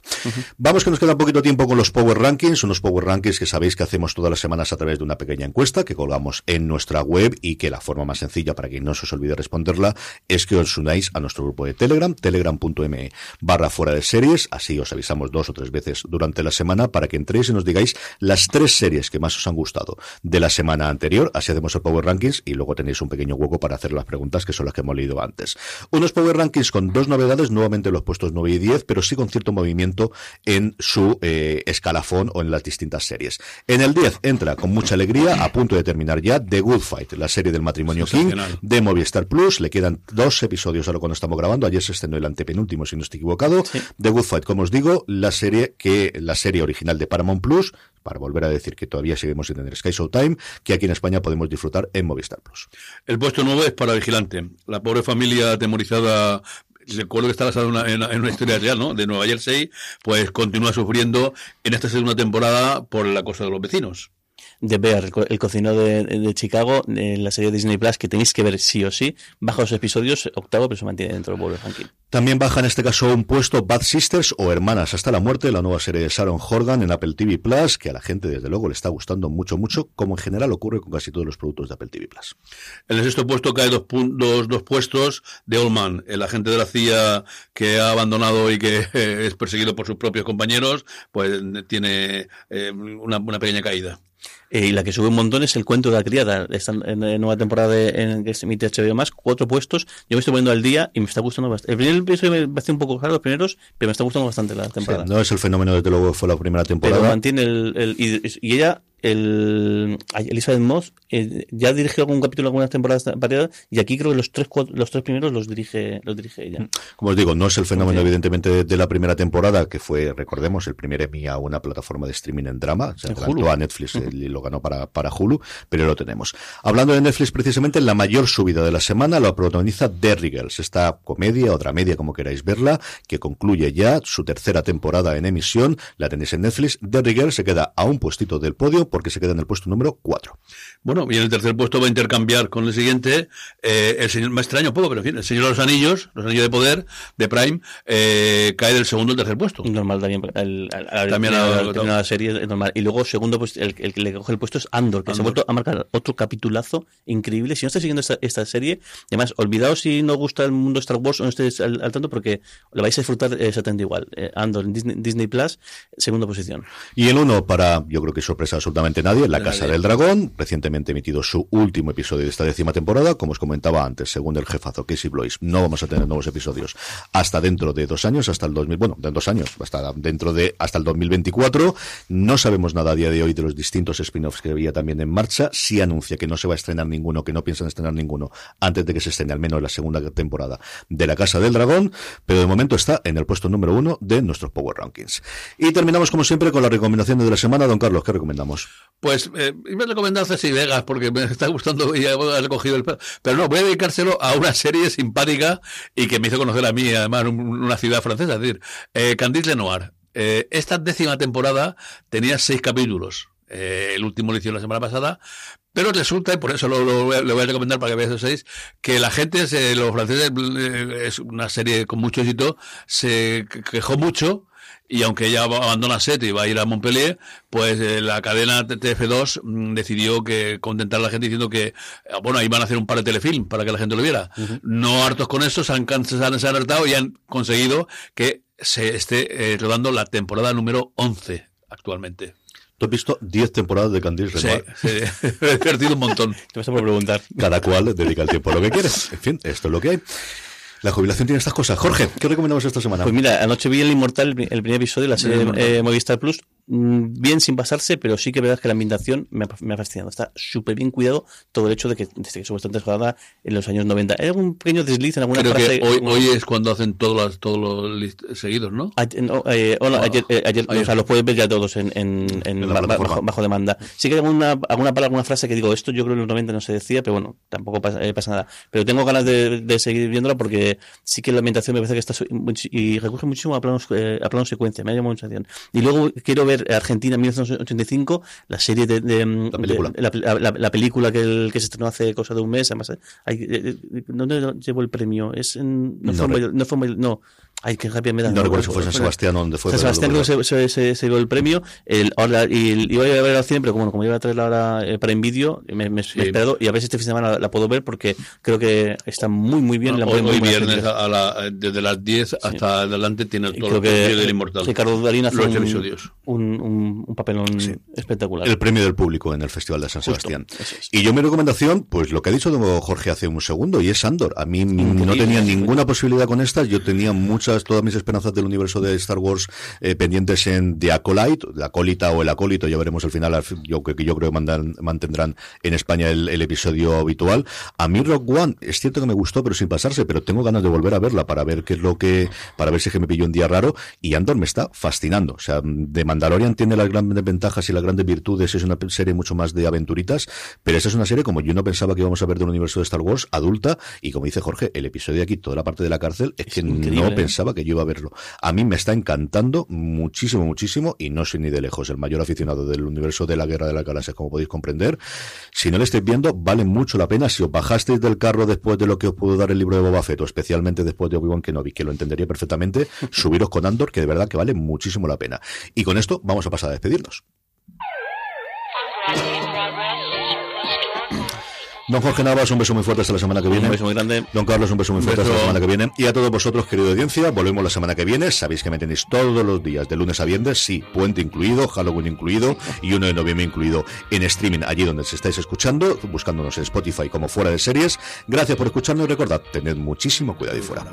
Speaker 1: Vamos que nos queda un poquito tiempo con los Power Rankings, unos Power Rankings que sabéis que hacemos todas las semanas a través de una pequeña encuesta que colgamos en nuestra web y que la forma más sencilla para que no se os olvide responderla es que os unáis a nuestro grupo de Telegram, telegram.me barra fuera de series, así os avisamos dos o tres veces durante la semana semana para que entréis y nos digáis las tres series que más os han gustado de la semana anterior. Así hacemos el Power Rankings y luego tenéis un pequeño hueco para hacer las preguntas que son las que hemos leído antes. Unos Power Rankings con dos novedades, nuevamente los puestos 9 y 10, pero sí con cierto movimiento en su eh, escalafón o en las distintas series. En el 10 entra con mucha alegría, a punto de terminar ya, The Good Fight, la serie del matrimonio King de Movistar Plus. Le quedan dos episodios ahora cuando estamos grabando. Ayer se estrenó el antepenúltimo, si no estoy equivocado. The Good Fight, como os digo, la serie que la serie original de Paramount Plus, para volver a decir que todavía seguimos sin tener Sky Showtime, que aquí en España podemos disfrutar en Movistar Plus.
Speaker 2: El puesto nuevo es para Vigilante. La pobre familia atemorizada recuerdo que está basado en en una, historia real, ¿no? De Nueva Jersey, pues continúa sufriendo en esta segunda temporada por la cosa de los vecinos
Speaker 3: de Bear, el, cocinero de, Chicago, en la serie Disney Plus, que tenéis que ver sí o sí. Baja los episodios, octavo, pero se mantiene dentro del Power Ranking.
Speaker 1: También baja en este caso un puesto Bad Sisters o Hermanas hasta la muerte, la nueva serie de Sharon Horgan en Apple TV Plus, que a la gente desde luego le está gustando mucho, mucho, como en general ocurre con casi todos los productos de Apple TV Plus.
Speaker 2: En el sexto puesto cae dos, dos, dos puestos de Old el agente de la CIA que ha abandonado y que es perseguido por sus propios compañeros, pues tiene eh, una, una pequeña caída.
Speaker 3: Eh, y la que sube un montón es el cuento de la criada. Esta en, en nueva temporada de, en que se emite HBO más, cuatro puestos. Yo me estoy poniendo al día y me está gustando bastante. El primer episodio me parece un poco raro, los primeros, pero me está gustando bastante la temporada.
Speaker 1: no es el fenómeno desde luego fue la primera temporada.
Speaker 3: Pero mantiene el, el y, ella el Elizabeth Moss eh, ya dirigió algún capítulo algunas temporadas pasadas y aquí creo que los tres los tres primeros los dirige los dirige ella.
Speaker 1: Como os digo no es el fenómeno evidentemente de, la primera temporada que fue recordemos el primer Emmy a una plataforma de streaming en drama se adelantó a Netflix y lo ganó para, para Hulu pero lo tenemos. Hablando de Netflix precisamente la mayor subida de la semana lo protagoniza Derry Girls esta comedia o dramedia como queráis verla que concluye ya su tercera temporada en emisión. La tenéis en Netflix. Derry Girls se queda a un puestito del podio porque se queda en el puesto número 4.
Speaker 2: Bueno, y en el tercer puesto va a intercambiar con el siguiente, eh, el señor, más extraño un poco, pero en fin, el Señor de los Anillos, los Anillos de Poder, de Prime, eh, cae del segundo al tercer puesto.
Speaker 3: Normal también, el, también la, serie es normal. Y luego, segundo, pues el, que le coge el puesto es Andor, que se ha vuelto a marcar otro capitulazo increíble. Si no estáis siguiendo esta, esta serie, además, olvidaos si no gusta el mundo Star Wars o no estéis al, tanto, porque lo vais a disfrutar exactamente igual. Eh, Andor en Disney, Disney Plus, segunda posición.
Speaker 1: Y el uno, para, yo creo que sorpresa absolutamente nadie, La Casa del Dragón, recientemente emitido su último episodio de esta décima temporada, como os comentaba antes, según el jefazo Casey Blois, no vamos a tener nuevos episodios hasta dentro de dos años, hasta el 2000, bueno, de dos años, hasta dentro de, hasta el 2024. No sabemos nada a día de hoy de los distintos spin-offs que había también en marcha. Sí anuncia que no se va a estrenar ninguno, que no piensan estrenar ninguno antes de que se estrene al menos la segunda temporada de La Casa del Dragón, pero de momento está en el puesto número uno de nuestros Power Rankings. Y terminamos como siempre con las recomendaciones de la semana. Don Carlos, ¿qué recomendamos?
Speaker 2: Pues eh, iba a recomendar Vegas porque me está gustando y he recogido el Pero no, voy a dedicárselo a una serie simpática y que me hizo conocer a mí, además, una ciudad francesa, es decir, eh, Candice Lenoir. Eh, esta décima temporada tenía seis capítulos. Eh, el último lo hicieron la semana pasada, pero resulta, y por eso lo, voy a recomendar para que veáis esos seis, que la gente, los franceses, eh, es una serie con mucho éxito, se quejó mucho y aunque ella abandona Set y va a ir a Montpellier, pues eh, la cadena TF2 mm, decidió que contentar a la gente diciendo que, ah, bueno, ahí van a hacer un par de telefilm para que la gente lo viera. No hartos con eso, se han, se han, se han hartado y han conseguido que se esté eh, rodando la temporada número 11 actualmente.
Speaker 1: Tú has visto 10 temporadas de Candice
Speaker 2: Renoir. Sí, sí, he perdido un montón.
Speaker 3: Te vas a preguntar.
Speaker 1: Cada cual dedica el tiempo a lo que quiere. En fin, esto es lo que hay. La jubilación tiene estas cosas. Jorge, ¿qué recomendamos esta semana?
Speaker 3: Pues mira, anoche vi El Inmortal, el primer episodio de la serie eh, Movistar Plus. Mm, bien sin pasarse, pero sí que verdad que la ambientación me ha, me ha fascinado. Está súper bien cuidado todo el hecho de que desde que supuestamente jugada en los años 90. Hay algún pequeño desliz en alguna
Speaker 2: Creo
Speaker 3: frase.
Speaker 2: Que hoy, hoy es cuando hacen todos los, todos los seguidos, ¿no?
Speaker 3: Ayer, no, eh, oh, ayer, eh, ayer, O sea, los puedes ver ya todos en, en, en bajo, bajo, demanda. Sí que hay alguna, alguna palabra, alguna frase que digo, esto yo creo que en los 90 no se decía, pero bueno, tampoco pasa, eh, pasa nada. Pero tengo ganas de, de, seguir viéndola porque sí que la ambientación me parece que está y recurre muchísimo a planos, eh, a planos secuencia, me ha llamado mucha atención. Y luego quiero ver Argentina 1985, la serie de, de,
Speaker 1: la, película.
Speaker 3: de la, la, la, película que, el, que se estrenó hace cosa de un mes, además, hay, ¿dónde llevo el premio? Es en, no, no, fue, no, fue, no Ay, qué rabia me da.
Speaker 1: No recuerdo si fue San Sebastián o donde fue.
Speaker 3: San Sebastián
Speaker 1: no
Speaker 3: creo que se, se, se, dio el premio. El, ahora, y, iba a ver al cine, pero como, como iba a traer ahora eh, para en vídeo, me, me, me he esperado y a ver si este fin de semana la, la puedo ver porque creo que está muy, muy bien. la
Speaker 2: hoy,
Speaker 3: muy
Speaker 2: hoy viernes a la, desde las 10 hasta adelante tiene todo el contenido del Inmortal.
Speaker 3: Ricardo Darín hace
Speaker 2: Los
Speaker 3: un, un, un, un papelón espectacular.
Speaker 1: El premio del público en el Festival de San
Speaker 3: Justo,
Speaker 1: Sebastián.
Speaker 3: eso es.
Speaker 1: Y yo mi recomendación, pues lo que ha dicho Jorge hace un segundo, y es Andor. A mí no tenía ninguna posibilidad con estas, yo tenía muchas, todas mis esperanzas del universo de Star Wars eh, pendientes en The Acolyte, la acólita o el acólito, ya veremos al final, al fin- yo, que yo creo que mandan- mantendrán en España el, el episodio habitual. A mí Rock One, es cierto que me gustó, pero sin pasarse, pero tengo ganas de volver a verla para ver qué es lo que, para ver si es que me pilló un día raro, y Andor me está fascinando. O sea, de Mandalorian tiene las grandes ventajas y las grandes virtudes, es una serie mucho más de aventuritas, pero esa es una serie como yo no pensaba que íbamos a ver del universo de Star Wars, adulta, y como dice Jorge, el episodio de aquí, toda la parte de la cárcel, es, que
Speaker 3: increíble,
Speaker 1: no
Speaker 3: ¿eh?
Speaker 1: Pensaba que yo iba a verlo. A mí me está encantando muchísimo, muchísimo, y no soy ni de lejos el mayor aficionado del universo de la Guerra de las Galaxias, como podéis comprender. Si no lo estáis viendo, vale mucho la pena. Si os bajasteis del carro después de lo que os pudo dar el libro de Boba Fett, o especialmente después de Obi-Wan Kenobi, que lo entendería perfectamente, subiros con Andor, que de verdad que vale muchísimo la pena. Y con esto vamos a pasar a despedirnos. Don Jorge Navas, un beso muy fuerte hasta la semana que viene.
Speaker 3: Un beso muy grande.
Speaker 1: Don Carlos, un beso muy fuerte
Speaker 2: beso.
Speaker 1: hasta la semana que viene. Y a todos vosotros, querida audiencia, volvemos la semana que viene. Sabéis que me tenéis todos los días, de lunes a viernes, sí, puente incluido, Halloween incluido y 1 de noviembre incluido en streaming, allí donde se estáis escuchando, buscándonos en Spotify como fuera de series. Gracias por escucharnos y recordad, tened muchísimo cuidado y fuera.